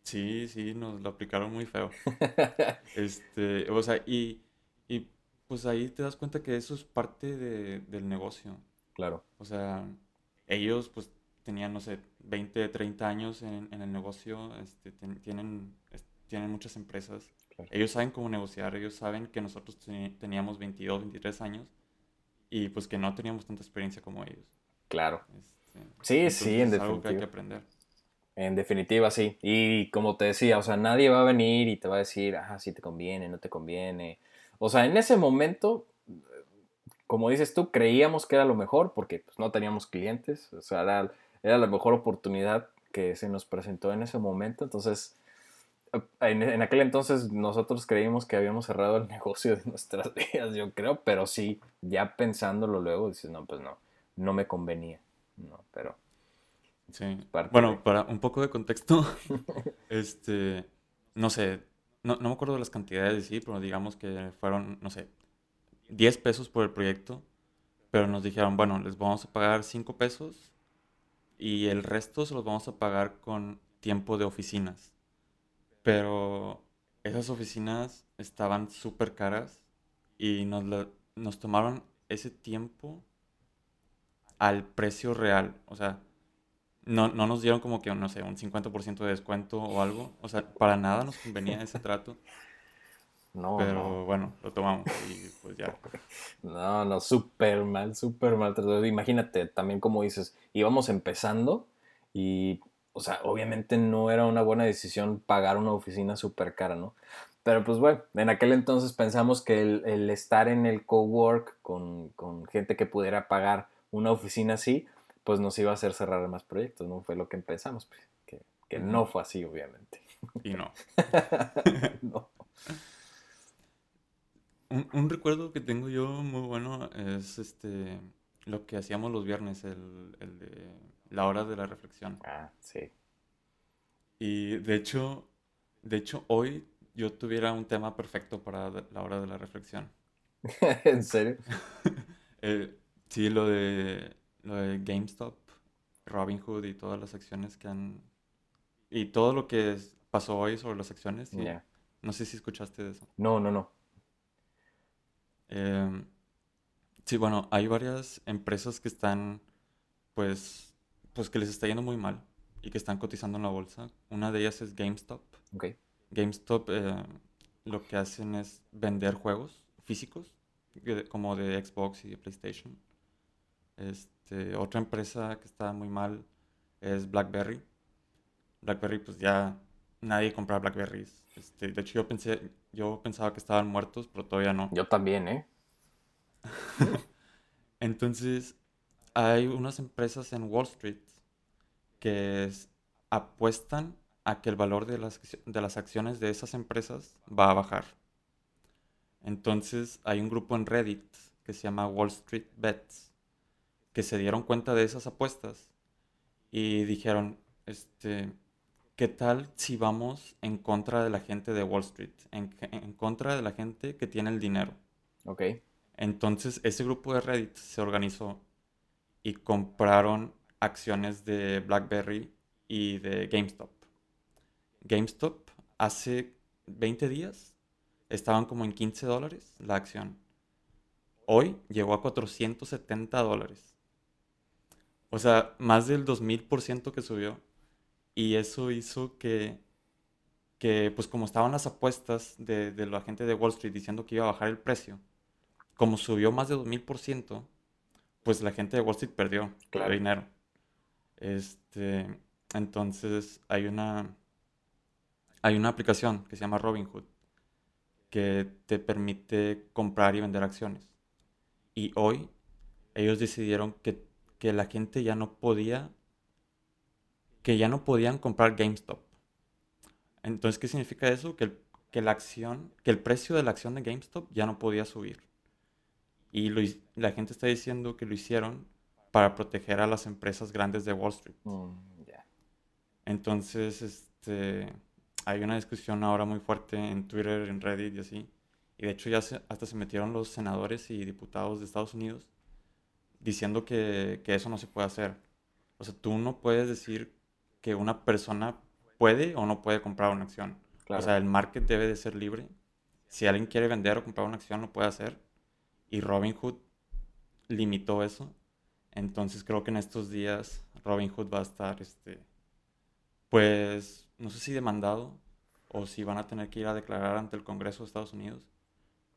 Speaker 1: sí, sí, nos lo aplicaron muy feo. este, o sea, y, y pues ahí te das cuenta que eso es parte de, del negocio. Claro. O sea, ellos pues tenían, no sé, 20, 30 años en, el negocio, este, tienen, tienen muchas empresas. Ellos saben cómo negociar, ellos saben que nosotros teníamos 22, 23 años y pues que no teníamos tanta experiencia como ellos. Claro.
Speaker 2: Este, sí, sí, en definitiva. algo que hay que aprender. En definitiva, sí. Y como te decía, o sea, nadie va a venir y te va a decir, ajá, si te conviene, no te conviene. O sea, en ese momento como dices tú, creíamos que era lo mejor porque pues, no teníamos clientes, o sea, era, era, la mejor oportunidad que se nos presentó en ese momento, entonces, en, aquel entonces nosotros creímos que habíamos cerrado el negocio de nuestras vidas, yo creo, pero sí, ya pensándolo luego, dices, no, pues no, no me convenía, no, pero...
Speaker 1: Sí. Bueno, para un poco de contexto, este, no sé, no, no me acuerdo de las cantidades, sí, pero digamos que fueron, no sé, 10 pesos por el proyecto, pero nos dijeron, bueno, les vamos a pagar 5 pesos y el resto se los vamos a pagar con tiempo de oficinas. Pero esas oficinas estaban súper caras y nos, nos tomaron ese tiempo al precio real. O sea, no, no nos dieron como que, no sé, un 50% de descuento o algo. O sea, para nada nos convenía ese trato. No, Pero bueno, lo tomamos y pues ya.
Speaker 2: No, no, súper mal, súper mal. Imagínate, también como dices, íbamos empezando y, o sea, obviamente no era una buena decisión pagar una oficina súper cara, ¿no? Pero pues bueno, en aquel entonces pensamos que el, estar en el cowork con, con gente que pudiera pagar una oficina así, pues nos iba a hacer cerrar más proyectos, ¿no? Fue lo que pensamos, pues, que, que no fue así, obviamente.
Speaker 1: Y no. no. Un, recuerdo que tengo yo muy bueno es este lo que hacíamos los viernes, el, el de la hora de la reflexión.
Speaker 2: Ah, sí.
Speaker 1: Y de hecho, de hecho, hoy yo tuviera un tema perfecto para la hora de la reflexión.
Speaker 2: ¿En serio?
Speaker 1: Eh, sí, lo de, lo de GameStop, Robinhood y todas las acciones que han... Y todo lo que pasó hoy sobre las acciones. No sé si escuchaste de eso.
Speaker 2: No, no, no.
Speaker 1: Em, sí, bueno, hay varias empresas que están, pues, pues que les está yendo muy mal y que están cotizando en la bolsa. Una de ellas es GameStop.
Speaker 2: Okay.
Speaker 1: GameStop eh, lo que hacen es vender juegos físicos, como de Xbox y de PlayStation. Este, otra empresa que está muy mal es BlackBerry. BlackBerry, pues ya nadie compra BlackBerrys. Este, de hecho, yo pensé, yo pensaba que estaban muertos, pero todavía no.
Speaker 2: Yo también, ¿eh?
Speaker 1: Entonces, hay unas empresas en Wall Street que apuestan a que el valor de las, de las acciones de esas empresas va a bajar. Entonces, hay un grupo en Reddit que se llama Wall Street Bets que se dieron cuenta de esas apuestas y dijeron, este, ¿qué tal si vamos en contra de la gente de Wall Street? En, en, contra de la gente que tiene el dinero.
Speaker 2: Ok.
Speaker 1: Entonces ese grupo de Reddit se organizó y compraron acciones de BlackBerry y de GameStop. GameStop hace 20 días estaban como en 15 dólares la acción. Hoy llegó a 470 dólares. O sea, más del 2000% que subió. Y eso hizo que, que, pues como estaban las apuestas de, de la gente de Wall Street diciendo que iba a bajar el precio, como subió más de 2000%, pues la gente de Wall Street perdió dinero. Este, entonces hay una, hay una aplicación que se llama Robinhood que te permite comprar y vender acciones. Y hoy ellos decidieron que, que la gente ya no podía que ya no podían comprar GameStop. Entonces, ¿qué significa eso? Que, que la acción, que el precio de la acción de GameStop ya no podía subir. Y la gente está diciendo que lo hicieron para proteger a las empresas grandes de Wall Street. Mm, Entonces, este, hay una discusión ahora muy fuerte en Twitter, en Reddit y así. Y de hecho ya hasta se metieron los senadores y diputados de Estados Unidos diciendo que, que eso no se puede hacer. O sea, tú no puedes decir que una persona puede o no puede comprar una acción. O sea, el market debe de ser libre. Si alguien quiere vender o comprar una acción, lo puede hacer. Y Robinhood limitó eso. Entonces creo que en estos días Robinhood va a estar, este, pues, no sé si demandado o si van a tener que ir a declarar ante el Congreso de Estados Unidos.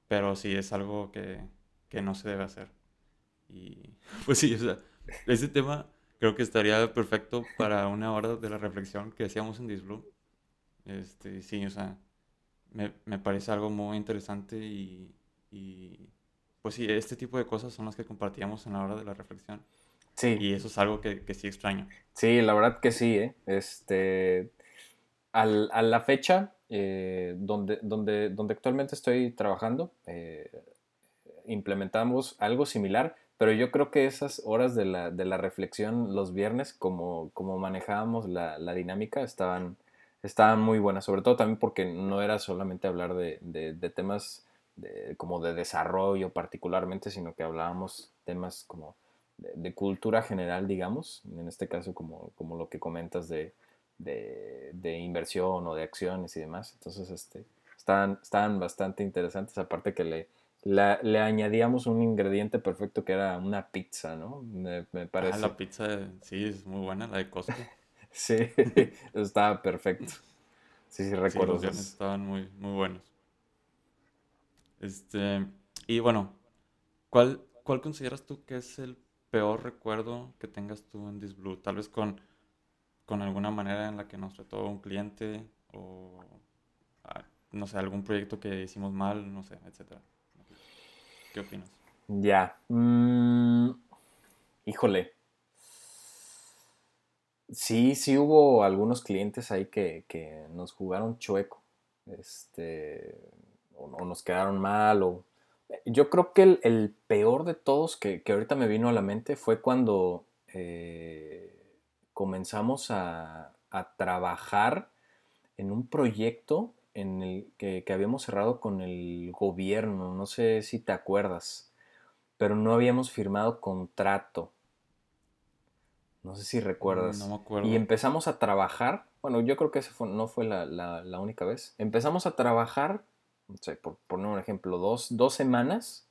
Speaker 1: Pero sí es algo que, que no se debe hacer. Y pues sí, o sea, ese tema creo que estaría perfecto para una hora de la reflexión que hacíamos en Disblue. Este, sí, o sea, me, me parece algo muy interesante y, y, pues sí, este tipo de cosas son las que compartíamos en la hora de la reflexión.
Speaker 2: Sí.
Speaker 1: Y eso es algo que, que sí extraño.
Speaker 2: Sí, la verdad que sí, ¿eh? Este, al, a la fecha eh, donde, donde, donde actualmente estoy trabajando, eh, implementamos algo similar, pero yo creo que esas horas de la, de la reflexión los viernes, como, como manejábamos la, la, dinámica, estaban, estaban muy buenas, sobre todo también porque no era solamente hablar de, de, temas como de desarrollo particularmente, sino que hablábamos temas como de, cultura general, digamos, en este caso como, como lo que comentas de, de, inversión o de acciones y demás. Entonces, este, estaban, estaban bastante interesantes, aparte que le le añadíamos un ingrediente perfecto que era una pizza, ¿no? Me, me parece.
Speaker 1: Ah, la pizza, sí, es muy buena, la de Costco.
Speaker 2: sí, estaba perfecto. Sí, sí, recuerdo.
Speaker 1: Sí, los estaban muy, muy buenos. Este, y bueno, ¿cuál, ¿cuál consideras tú que es el peor recuerdo que tengas tú en This Blue? Tal vez con, con alguna manera en la que nos trató un cliente o, ah, no sé, algún proyecto que hicimos mal, no sé, etcétera. ¿Qué opinas?
Speaker 2: Ya. Mm, híjole. Sí, sí hubo algunos clientes ahí que, nos jugaron chueco. Este. O, nos quedaron mal. O. Yo creo que el, peor de todos que, ahorita me vino a la mente fue cuando eh, comenzamos a, a trabajar en un proyecto en el que, habíamos cerrado con el gobierno, no sé si te acuerdas, pero no habíamos firmado contrato. No sé si recuerdas.
Speaker 1: No me acuerdo.
Speaker 2: Y empezamos a trabajar, bueno, yo creo que esa no fue la, única vez. Empezamos a trabajar, no sé, por poner un ejemplo, dos, semanas,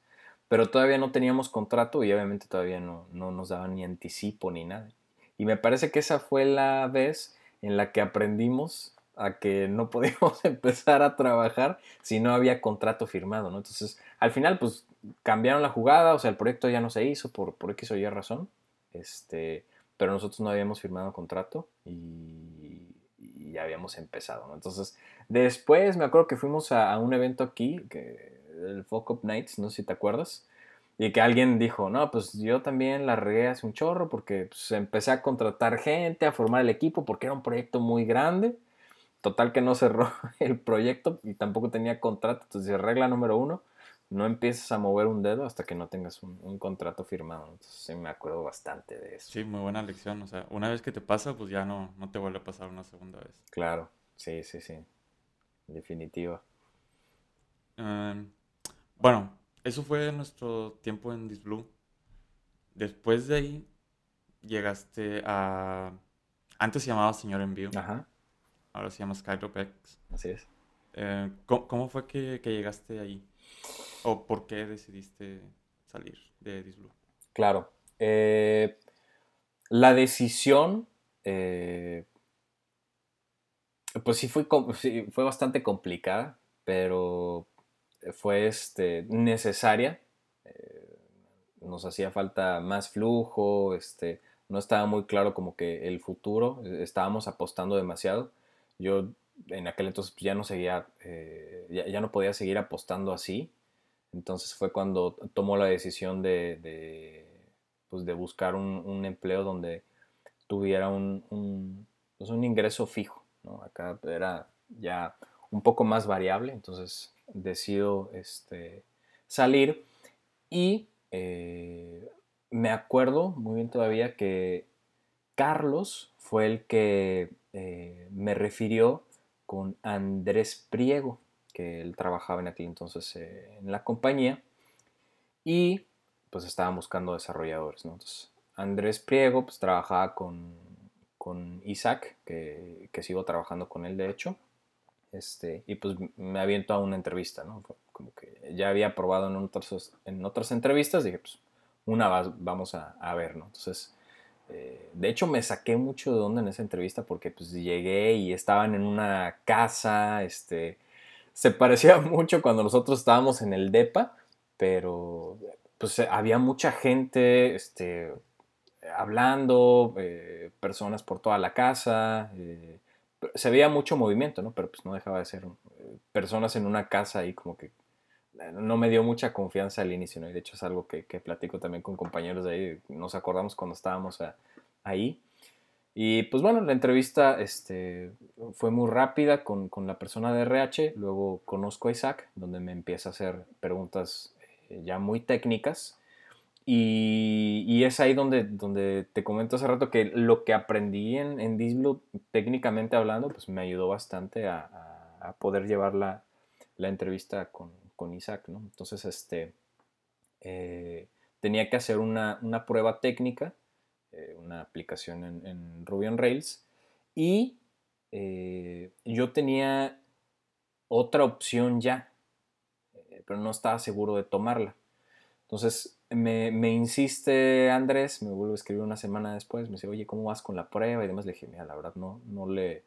Speaker 2: pero todavía no teníamos contrato y obviamente todavía no, no nos daban ni anticipo ni nada. Y me parece que esa fue la vez en la que aprendimos a que no podíamos empezar a trabajar si no había contrato firmado, ¿no? Entonces, al final, pues cambiaron la jugada, o sea, el proyecto ya no se hizo por, por X o Y razón, este, pero nosotros no habíamos firmado contrato y, ya habíamos empezado, ¿no? Entonces, después me acuerdo que fuimos a, un evento aquí, que, el Folk Up Nights, no sé si te acuerdas, y que alguien dijo, no, pues yo también la regué hace un chorro porque pues, empecé a contratar gente, a formar el equipo, porque era un proyecto muy grande Total que no cerró el proyecto y tampoco tenía contrato. Entonces, regla número uno, no empieces a mover un dedo hasta que no tengas un, contrato firmado. Entonces, sí me acuerdo bastante de eso.
Speaker 1: Sí, muy buena lección. O sea, una vez que te pasa, pues ya no, no te vuelve a pasar una segunda vez.
Speaker 2: Claro, sí, sí, sí. Definitiva.
Speaker 1: Em, bueno, eso fue nuestro tiempo en Disblue. Después de ahí, llegaste a... Antes se llamaba Señor Envío. Ajá ahora se llama Skyropex.
Speaker 2: Así es.
Speaker 1: Eh, ¿cómo, fue que, llegaste ahí? ¿O por qué decidiste salir de Disblue?
Speaker 2: Claro. Eh, la decisión, eh, pues sí fue, fue bastante complicada, pero fue este, necesaria. nos hacía falta más flujo, este, no estaba muy claro como que el futuro, estábamos apostando demasiado yo en aquel entonces pues, ya no seguía, eh, ya, no podía seguir apostando así. Entonces fue cuando tomó la decisión de, de, pues, buscar un, empleo donde tuviera un, un, pues, ingreso fijo. Acá era ya un poco más variable, entonces decido este, salir y eh, me acuerdo muy bien todavía que Carlos fue el que eh, me refirió con Andrés Priego, que él trabajaba en aquel entonces eh, en la compañía, y pues estaban buscando desarrolladores. Entonces, Andrés Priego pues trabajaba con, con Isaac, que, que, sigo trabajando con él de hecho, este, y pues me aviento a una entrevista, ¿no? Como que ya había probado en, otras, en otras entrevistas, dije, pues una vamos a, a ver, ¿no? Entonces, eh, de hecho, me saqué mucho de onda en esa entrevista porque pues llegué y estaban en una casa, este, se parecía mucho cuando nosotros estábamos en el DEPA, pero pues había mucha gente, este, hablando, eh, personas por toda la casa, eh, se veía mucho movimiento, ¿no? Pero pues no dejaba de ser personas en una casa y como que no me dio mucha confianza al inicio, ¿no? Y de hecho es algo que, platico también con compañeros de ahí, nos acordamos cuando estábamos ahí. Y pues bueno, la entrevista este, fue muy rápida con, la persona de RH, luego conozco a Isaac, donde me empieza a hacer preguntas eh, ya muy técnicas. Y, es ahí donde, donde te comento hace rato que lo que aprendí en, en Disblue, técnicamente hablando, pues me ayudó bastante a, poder llevar la, la entrevista con, con Isaac, ¿no? Entonces, este, eh, tenía que hacer una, prueba técnica, eh, una aplicación en, Ruby on Rails, y eh, yo tenía otra opción ya. pero no estaba seguro de tomarla. Entonces me, insiste Andrés, me vuelve a escribir una semana después, me dice, oye, ¿cómo vas con la prueba? Y demás le dije, mira, la verdad no, no, le,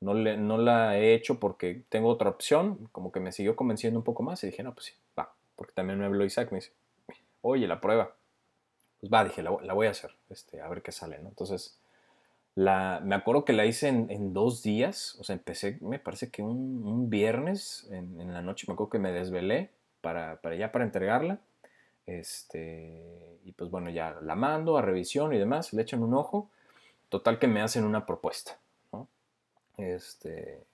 Speaker 2: no, le, no la he hecho porque tengo otra opción, como que me siguió convenciendo un poco más y dije, no, pues sí, va, porque también me habló Isaac, me dice, oye, la prueba. Pues va, dije, la, voy a hacer, este, a ver qué sale, ¿no? Entonces, la, me acuerdo que la hice en, dos días, o sea, empecé, me parece que un, viernes en, en, la noche, me acuerdo que me desvelé para, para ya para entregarla este, y pues bueno, ya la mando a revisión y demás, le echan un ojo. Total que me hacen una propuesta. Este,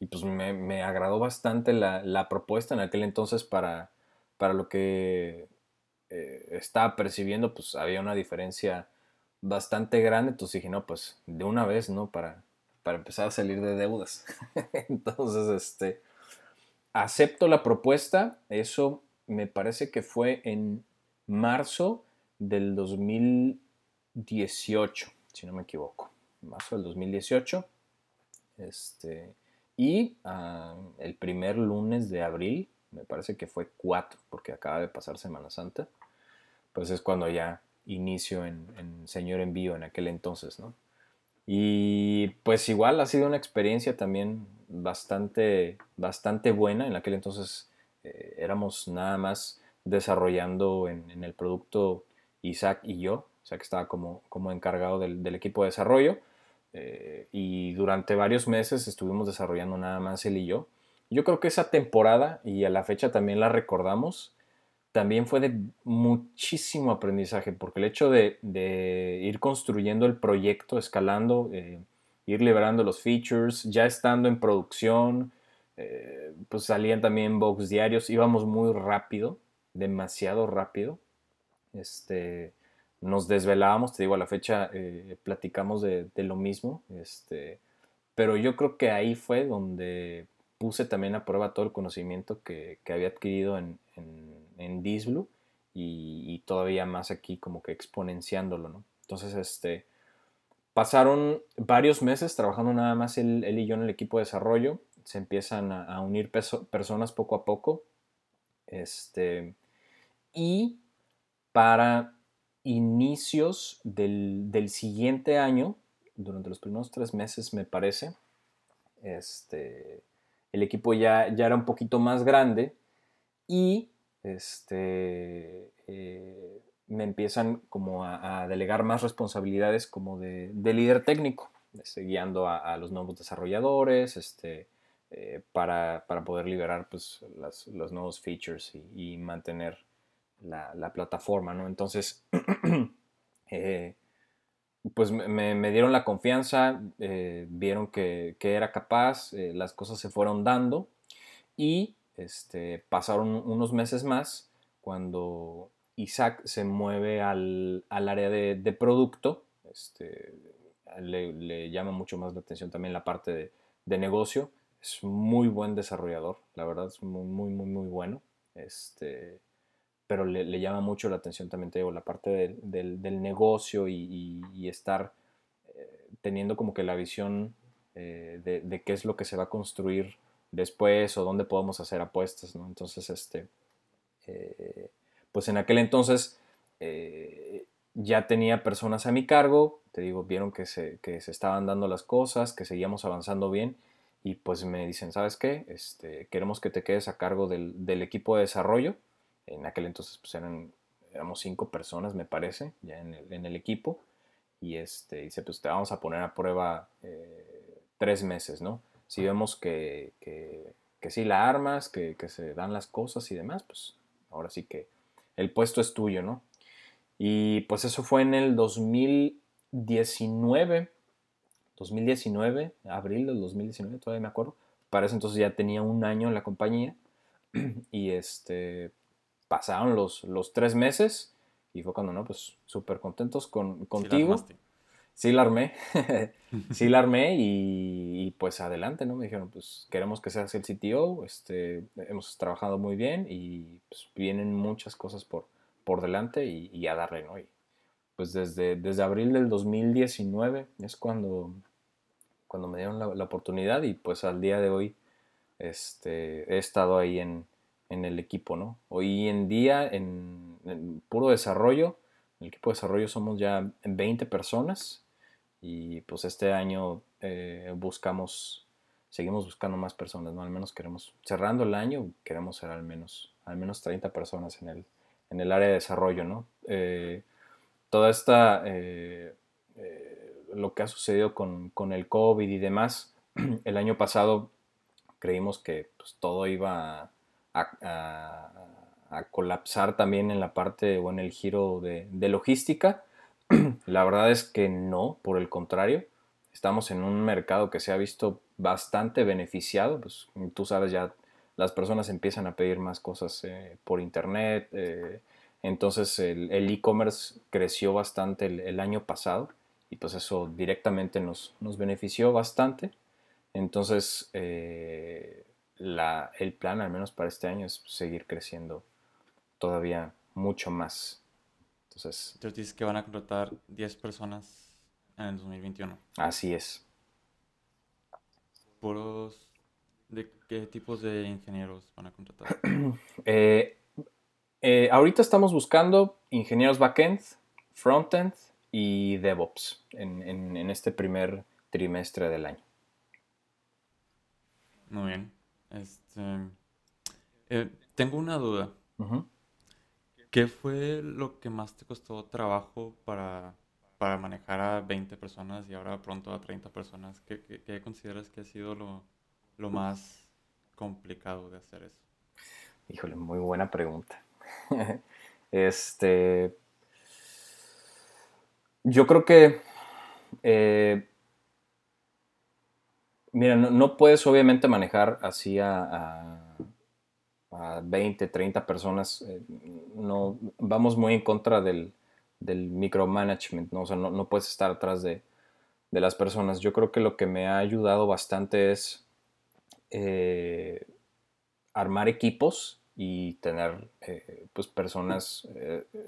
Speaker 2: y pues me, agradó bastante la, propuesta en aquel entonces para, para lo que eh, estaba percibiendo, pues había una diferencia bastante grande. Entonces dije, no, pues de una vez, ¿no? Para, para empezar a salir de deudas. entonces, este, acepto la propuesta. Eso me parece que fue en marzo del 2018, si no me equivoco. Marzo del 2018. Este, y ah, el primer lunes de abril, me parece que fue 4, porque acaba de pasar Semana Santa, pues es cuando ya inicio en, Señor Envío en aquel entonces, ¿no? Y pues igual ha sido una experiencia también bastante, bastante buena. En aquel entonces eh, éramos nada más desarrollando en, el producto Isaac y yo. Isaac estaba como, como encargado del, equipo de desarrollo. Eh, y durante varios meses estuvimos desarrollando nada más él y yo. Yo creo que esa temporada, y a la fecha también la recordamos, también fue de muchísimo aprendizaje, porque el hecho de, ir construyendo el proyecto, escalando, eh, ir liberando los features, ya estando en producción, eh, pues salían también box diarios, íbamos muy rápido, demasiado rápido. Este, nos desvelábamos, te digo, a la fecha eh, platicamos de, lo mismo, este, pero yo creo que ahí fue donde puse también a prueba todo el conocimiento que, había adquirido en, en, Disblu y, todavía más aquí como que exponenciándolo, ¿no? Entonces, este, pasaron varios meses trabajando nada más él, él y yo en el equipo de desarrollo se empiezan a, unir personas poco a poco. Este, y para inicios del, siguiente año, durante los primeros tres meses me parece, este, el equipo ya, ya era un poquito más grande y este, eh, me empiezan como a, delegar más responsabilidades como de, líder técnico, este, guiando a, los nuevos desarrolladores, este, eh, para, poder liberar pues, los nuevos features y, mantener la, plataforma, ¿no? Entonces, eh, pues me, dieron la confianza, eh, vieron que, era capaz, las cosas se fueron dando y este, pasaron unos meses más cuando Isaac se mueve al, área de, producto, este, le, llama mucho más la atención también la parte de, de negocio es muy buen desarrollador, la verdad es muy, muy, muy, muy bueno. Este, pero le, llama mucho la atención también, te digo, la parte del, negocio y, estar eh, teniendo como que la visión eh, de, qué es lo que se va a construir después o dónde podemos hacer apuestas, ¿no? Entonces, este, eh, pues en aquel entonces ya tenía personas a mi cargo, te digo, vieron que se, que se estaban dando las cosas, que seguíamos avanzando bien y pues me dicen, ¿sabes qué? Este, queremos que te quedes a cargo del, equipo de desarrollo. En aquel entonces pues eran, éramos cinco personas, me parece, ya en el, equipo. Y este, dice, pues te vamos a poner a prueba eh, tres meses, ¿no? Si vemos que, que, que sí la armas, que, que, se dan las cosas y demás, pues ahora sí que el puesto es tuyo, ¿no? Y pues eso fue en el 2019 2019, abril del 2019, todavía me acuerdo. Para eso entonces ya tenía un año en la compañía y este, pasaron los, los tres meses y fue cuando, ¿no? Pues súper contentos con, contigo. Sí la armé, sí la armé y, pues adelante, ¿no? Me dijeron, pues queremos que seas el CTO, este, hemos trabajado muy bien y pues vienen muchas cosas por, por delante y, a darle, ¿no? Y pues desde, desde abril del 2019 es cuando cuando me dieron la, oportunidad y pues al día de hoy este, he estado ahí en, en el equipo, ¿no? Hoy en día, en, puro desarrollo, en el equipo de desarrollo somos ya 20 personas y pues este año eh, buscamos, seguimos buscando más personas, ¿no? Al menos queremos, cerrando el año, queremos ser al menos, al menos 30 personas en el, en el área de desarrollo, ¿no? Eh, toda esta, eh, lo que ha sucedido con, con el COVID y demás, el año pasado creímos que pues, todo iba a, colapsar también en la parte o en el giro de, logística. la verdad es que no, por el contrario, estamos en un mercado que se ha visto bastante beneficiado. Pues, tú sabes, ya las personas empiezan a pedir más cosas eh, por internet. Eh, entonces el e-commerce creció bastante el, año pasado y pues eso directamente nos, nos benefició bastante. Entonces, eh, el plan, al menos para este año, es seguir creciendo todavía mucho más. Entonces,
Speaker 1: Entonces dices que van a contratar 10 personas en el 2021.
Speaker 2: Así es.
Speaker 1: ¿Puros de qué tipos de ingenieros van a contratar?
Speaker 2: Eh, eh, ahorita estamos buscando ingenieros backend, frontend y DevOps en este primer trimestre del año.
Speaker 1: Muy bien. Este, eh, tengo una duda. ¿Qué fue lo que más te costó trabajo para, para manejar a 20 personas y ahora pronto a 30 personas? ¿Qué, qué, consideras que ha sido lo, lo, más complicado de hacer eso?
Speaker 2: Híjole, muy buena pregunta. este. Yo creo que eh, Mira, no, puedes obviamente manejar así a, 20, 30 personas. Eh, no, vamos muy en contra del, micromanagement, ¿no? O sea, no, puedes estar atrás de, las personas. Yo creo que lo que me ha ayudado bastante es eh, armar equipos y tener eh, pues personas,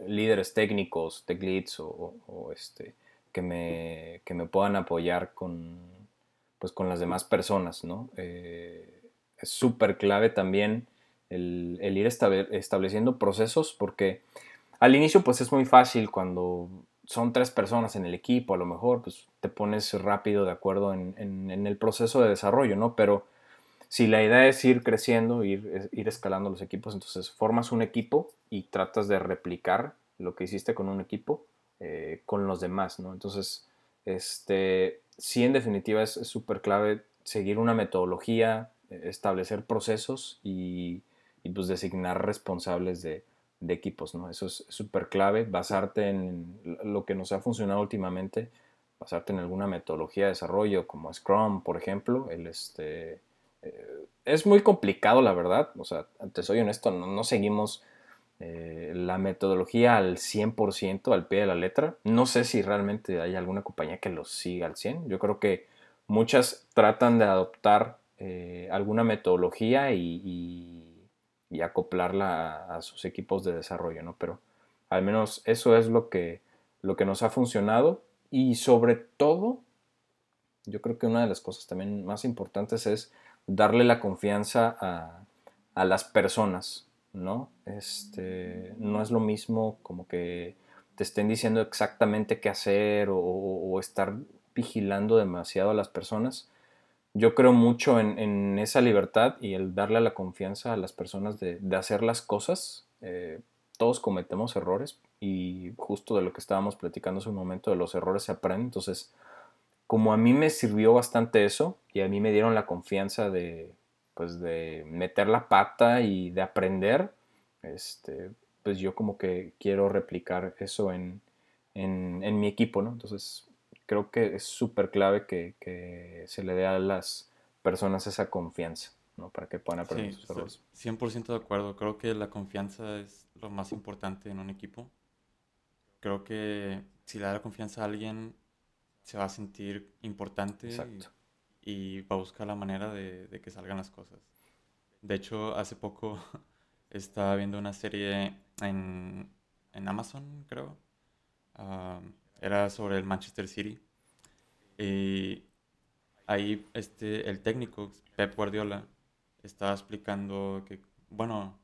Speaker 2: líderes técnicos, tech leads o, este, que, me, que me puedan apoyar con pues con las demás personas, ¿no? Eh, es súper clave también el, ir estableciendo procesos porque al inicio pues es muy fácil cuando son tres personas en el equipo, a lo mejor pues te pones rápido de acuerdo en, el proceso de desarrollo, ¿no? Pero si la idea es ir creciendo, ir, escalando los equipos, entonces formas un equipo y tratas de replicar lo que hiciste con un equipo eh, con los demás, ¿no? Entonces, este, sí, en definitiva es súper clave seguir una metodología, eh, establecer procesos y, pues designar responsables de, equipos, ¿no? Eso es súper clave, basarte en lo que nos ha funcionado últimamente, basarte en alguna metodología de desarrollo como Scrum, por ejemplo, el este... Eh, es muy complicado, la verdad, o sea, te soy honesto, no seguimos eh, la metodología al 100%, al pie de la letra. No sé si realmente hay alguna compañía que lo siga al 100. Yo creo que muchas tratan de adoptar eh, alguna metodología y, acoplarla a, sus equipos de desarrollo, ¿no? Pero al menos eso es lo que, lo que nos ha funcionado y sobre todo, yo creo que una de las cosas también más importantes es darle la confianza a, a las personas, ¿no? Este, no es lo mismo como que te estén diciendo exactamente qué hacer o, estar vigilando demasiado a las personas. Yo creo mucho en, esa libertad y el darle la confianza a las personas de, hacer las cosas. Eh, todos cometemos errores y justo de lo que estábamos platicando hace un momento, de los errores se aprende. Entonces, como a mí me sirvió bastante eso y a mí me dieron la confianza de, pues de meter la pata y de aprender, este, pues yo como que quiero replicar eso en, mi equipo, ¿no? Entonces creo que es súper clave que, se le dé a las personas esa confianza, ¿no? Para que puedan aprender sus errores.
Speaker 1: 100% de acuerdo, creo que la confianza es lo más importante en un equipo. Creo que si le da la confianza a alguien, se va a sentir importante. Exacto y va a buscar la manera de, que salgan las cosas. De hecho, hace poco estaba viendo una serie en, Amazon, creo. Ah, era sobre el Manchester City. Y ahí este, el técnico, Pep Guardiola, estaba explicando que, bueno,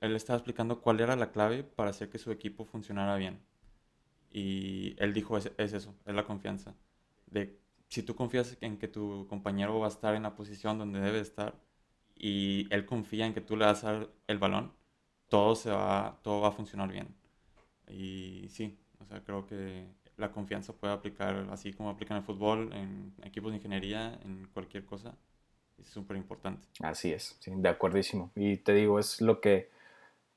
Speaker 1: él estaba explicando cuál era la clave para hacer que su equipo funcionara bien. Y él dijo, es, es eso, es la confianza. De si tú confías en que tu compañero va a estar en la posición donde debe estar y él confía en que tú le vas a dar el balón, todo, se va, todo va a funcionar bien. Y sí, o sea, creo que la confianza puede aplicar así como aplica en el fútbol, en equipos de ingeniería, en cualquier cosa. Es súper importante.
Speaker 2: Así es, sí, de acuerdísimo. Y te digo, es lo que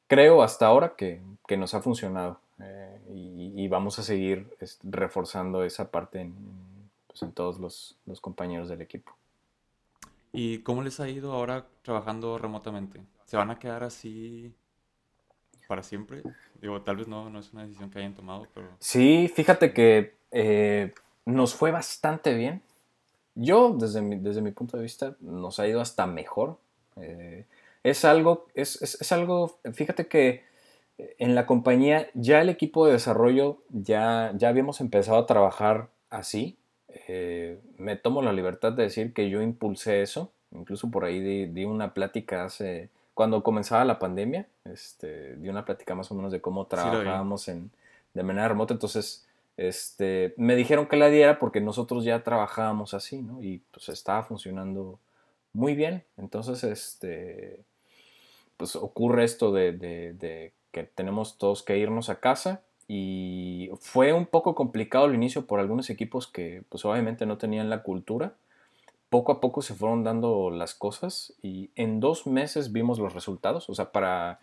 Speaker 2: creo hasta ahora que, que nos ha funcionado. Eh, y, vamos a seguir reforzando esa parte en, pues, en todos los, los compañeros del equipo.
Speaker 1: ¿Y cómo les ha ido ahora trabajando remotamente? ¿Se van a quedar así para siempre? Digo, tal vez no, no es una decisión que hayan tomado, pero...
Speaker 2: Sí, fíjate que eh, nos fue bastante bien. Yo, desde mi, desde mi punto de vista, nos ha ido hasta mejor. Eh, es algo, es, es, es, algo, fíjate que en la compañía ya el equipo de desarrollo ya, ya habíamos empezado a trabajar así. Eh, me tomo la libertad de decir que yo impulsé eso. Incluso por ahí di, di una plática hace cuando comenzaba la pandemia, este, di una plática más o menos de cómo trabajábamos en, de manera remota, entonces este, me dijeron que la diera porque nosotros ya trabajábamos así, ¿no? Y pues estaba funcionando muy bien, entonces este, pues ocurre esto de, de, de que tenemos todos que irnos a casa y fue un poco complicado al inicio por algunos equipos que pues obviamente no tenían la cultura poco a poco se fueron dando las cosas y en dos meses vimos los resultados. O sea, para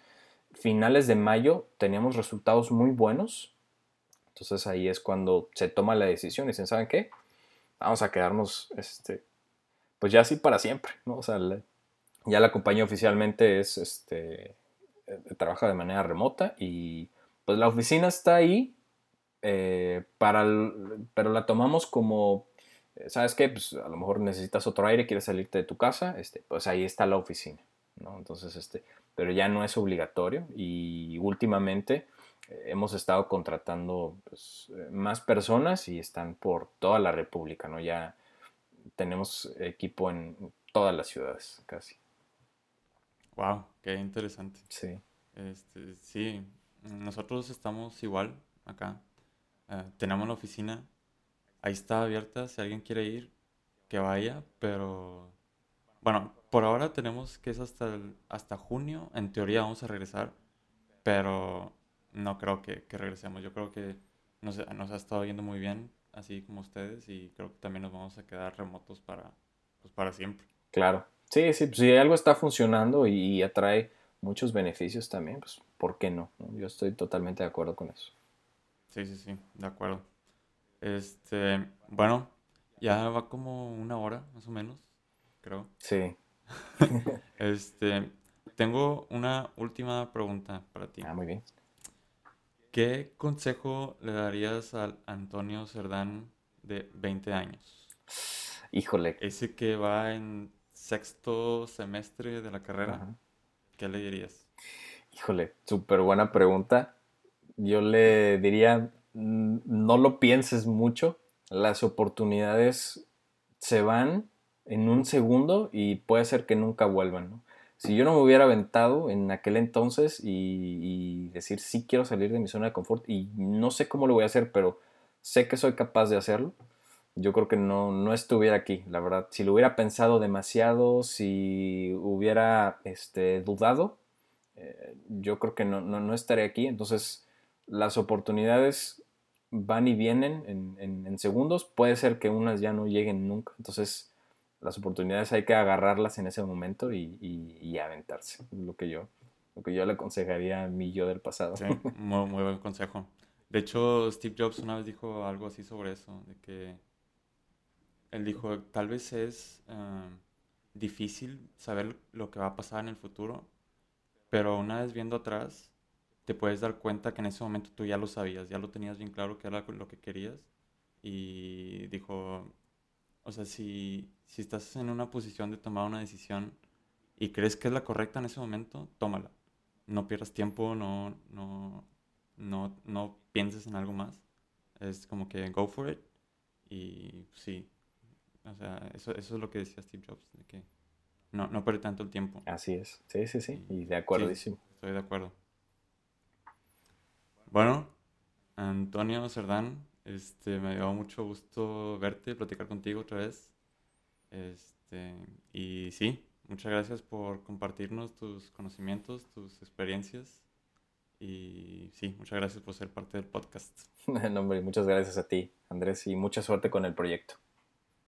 Speaker 2: finales de mayo teníamos resultados muy buenos. Entonces ahí es cuando se toma la decisión y dicen, ¿saben qué? Vamos a quedarnos, este, pues ya así para siempre, ¿no? O sea, ya la compañía oficialmente es, este, eh, trabaja de manera remota y pues la oficina está ahí, eh, para pero la tomamos como ¿sabes qué? Pues a lo mejor necesitas otro aire, quieres salirte de tu casa, este, pues ahí está la oficina, ¿no? Entonces, este, pero ya no es obligatorio y últimamente eh, hemos estado contratando pues, eh, más personas y están por toda la República, ¿no? Ya tenemos equipo en todas las ciudades, casi.
Speaker 1: Wow, qué interesante.
Speaker 2: Sí.
Speaker 1: Este, sí, nosotros estamos igual acá. Eh, tenemos la oficina ahí está abierta, si alguien quiere ir, que vaya, pero bueno, por ahora tenemos que es hasta, hasta junio, en teoría vamos a regresar, pero no creo que, regresemos, yo creo que nos, nos, ha estado yendo muy bien, así como ustedes, y creo que también nos vamos a quedar remotos para, pues, para siempre.
Speaker 2: Claro, sí, sí, pues, si algo está funcionando y atrae muchos beneficios también, pues ¿por qué no? Yo estoy totalmente de acuerdo con eso.
Speaker 1: Sí, sí, sí, de acuerdo. Este, bueno, ya va como una hora, más o menos, creo.
Speaker 2: Sí.
Speaker 1: este, tengo una última pregunta para ti.
Speaker 2: Ah, muy bien.
Speaker 1: ¿Qué consejo le darías al Antonio Cerdán de 20 años?
Speaker 2: Híjole.
Speaker 1: Ese que va en sexto semestre de la carrera. ¿Qué le dirías?
Speaker 2: Híjole, súper buena pregunta. Yo le diría, no lo pienses mucho, las oportunidades se van en un segundo y puede ser que nunca vuelvan. Si yo no me hubiera aventado en aquel entonces y, decir sí quiero salir de mi zona de confort y no sé cómo lo voy a hacer, pero sé que soy capaz de hacerlo, yo creo que no, no estuviera aquí, la verdad. Si lo hubiera pensado demasiado, si hubiera este, dudado, eh, yo creo que no, no, no estaría aquí. Entonces, las oportunidades van y vienen en, segundos, puede ser que unas ya no lleguen nunca, entonces las oportunidades hay que agarrarlas en ese momento y, aventarse, lo que yo lo que yo le aconsejaría a mi yo del pasado.
Speaker 1: Sí, muy, buen consejo. De hecho, Steve Jobs una vez dijo algo así sobre eso, de que él dijo, tal vez es eh, difícil saber lo que va a pasar en el futuro, pero una vez viendo atrás, te puedes dar cuenta que en ese momento tú ya lo sabías, ya lo tenías bien claro que era lo que querías. Y dijo, o sea, si, si estás en una posición de tomar una decisión y crees que es la correcta en ese momento, tómala. No pierdas tiempo, no, no, no, no pienses en algo más. Es como que go for it. Y sí, o sea, eso, eso es lo que decía Steve Jobs, de que no, no perder tanto el tiempo.
Speaker 2: Así es, sí, sí, sí, y de acuerdísimo.
Speaker 1: estoy de acuerdo. Bueno, Antonio Cerdán, este, me dio mucho gusto verte, platicar contigo otra vez. Este, y sí, muchas gracias por compartirnos tus conocimientos, tus experiencias. Y sí, muchas gracias por ser parte del podcast.
Speaker 2: no, hombre, muchas gracias a ti, Andrés, y mucha suerte con el proyecto.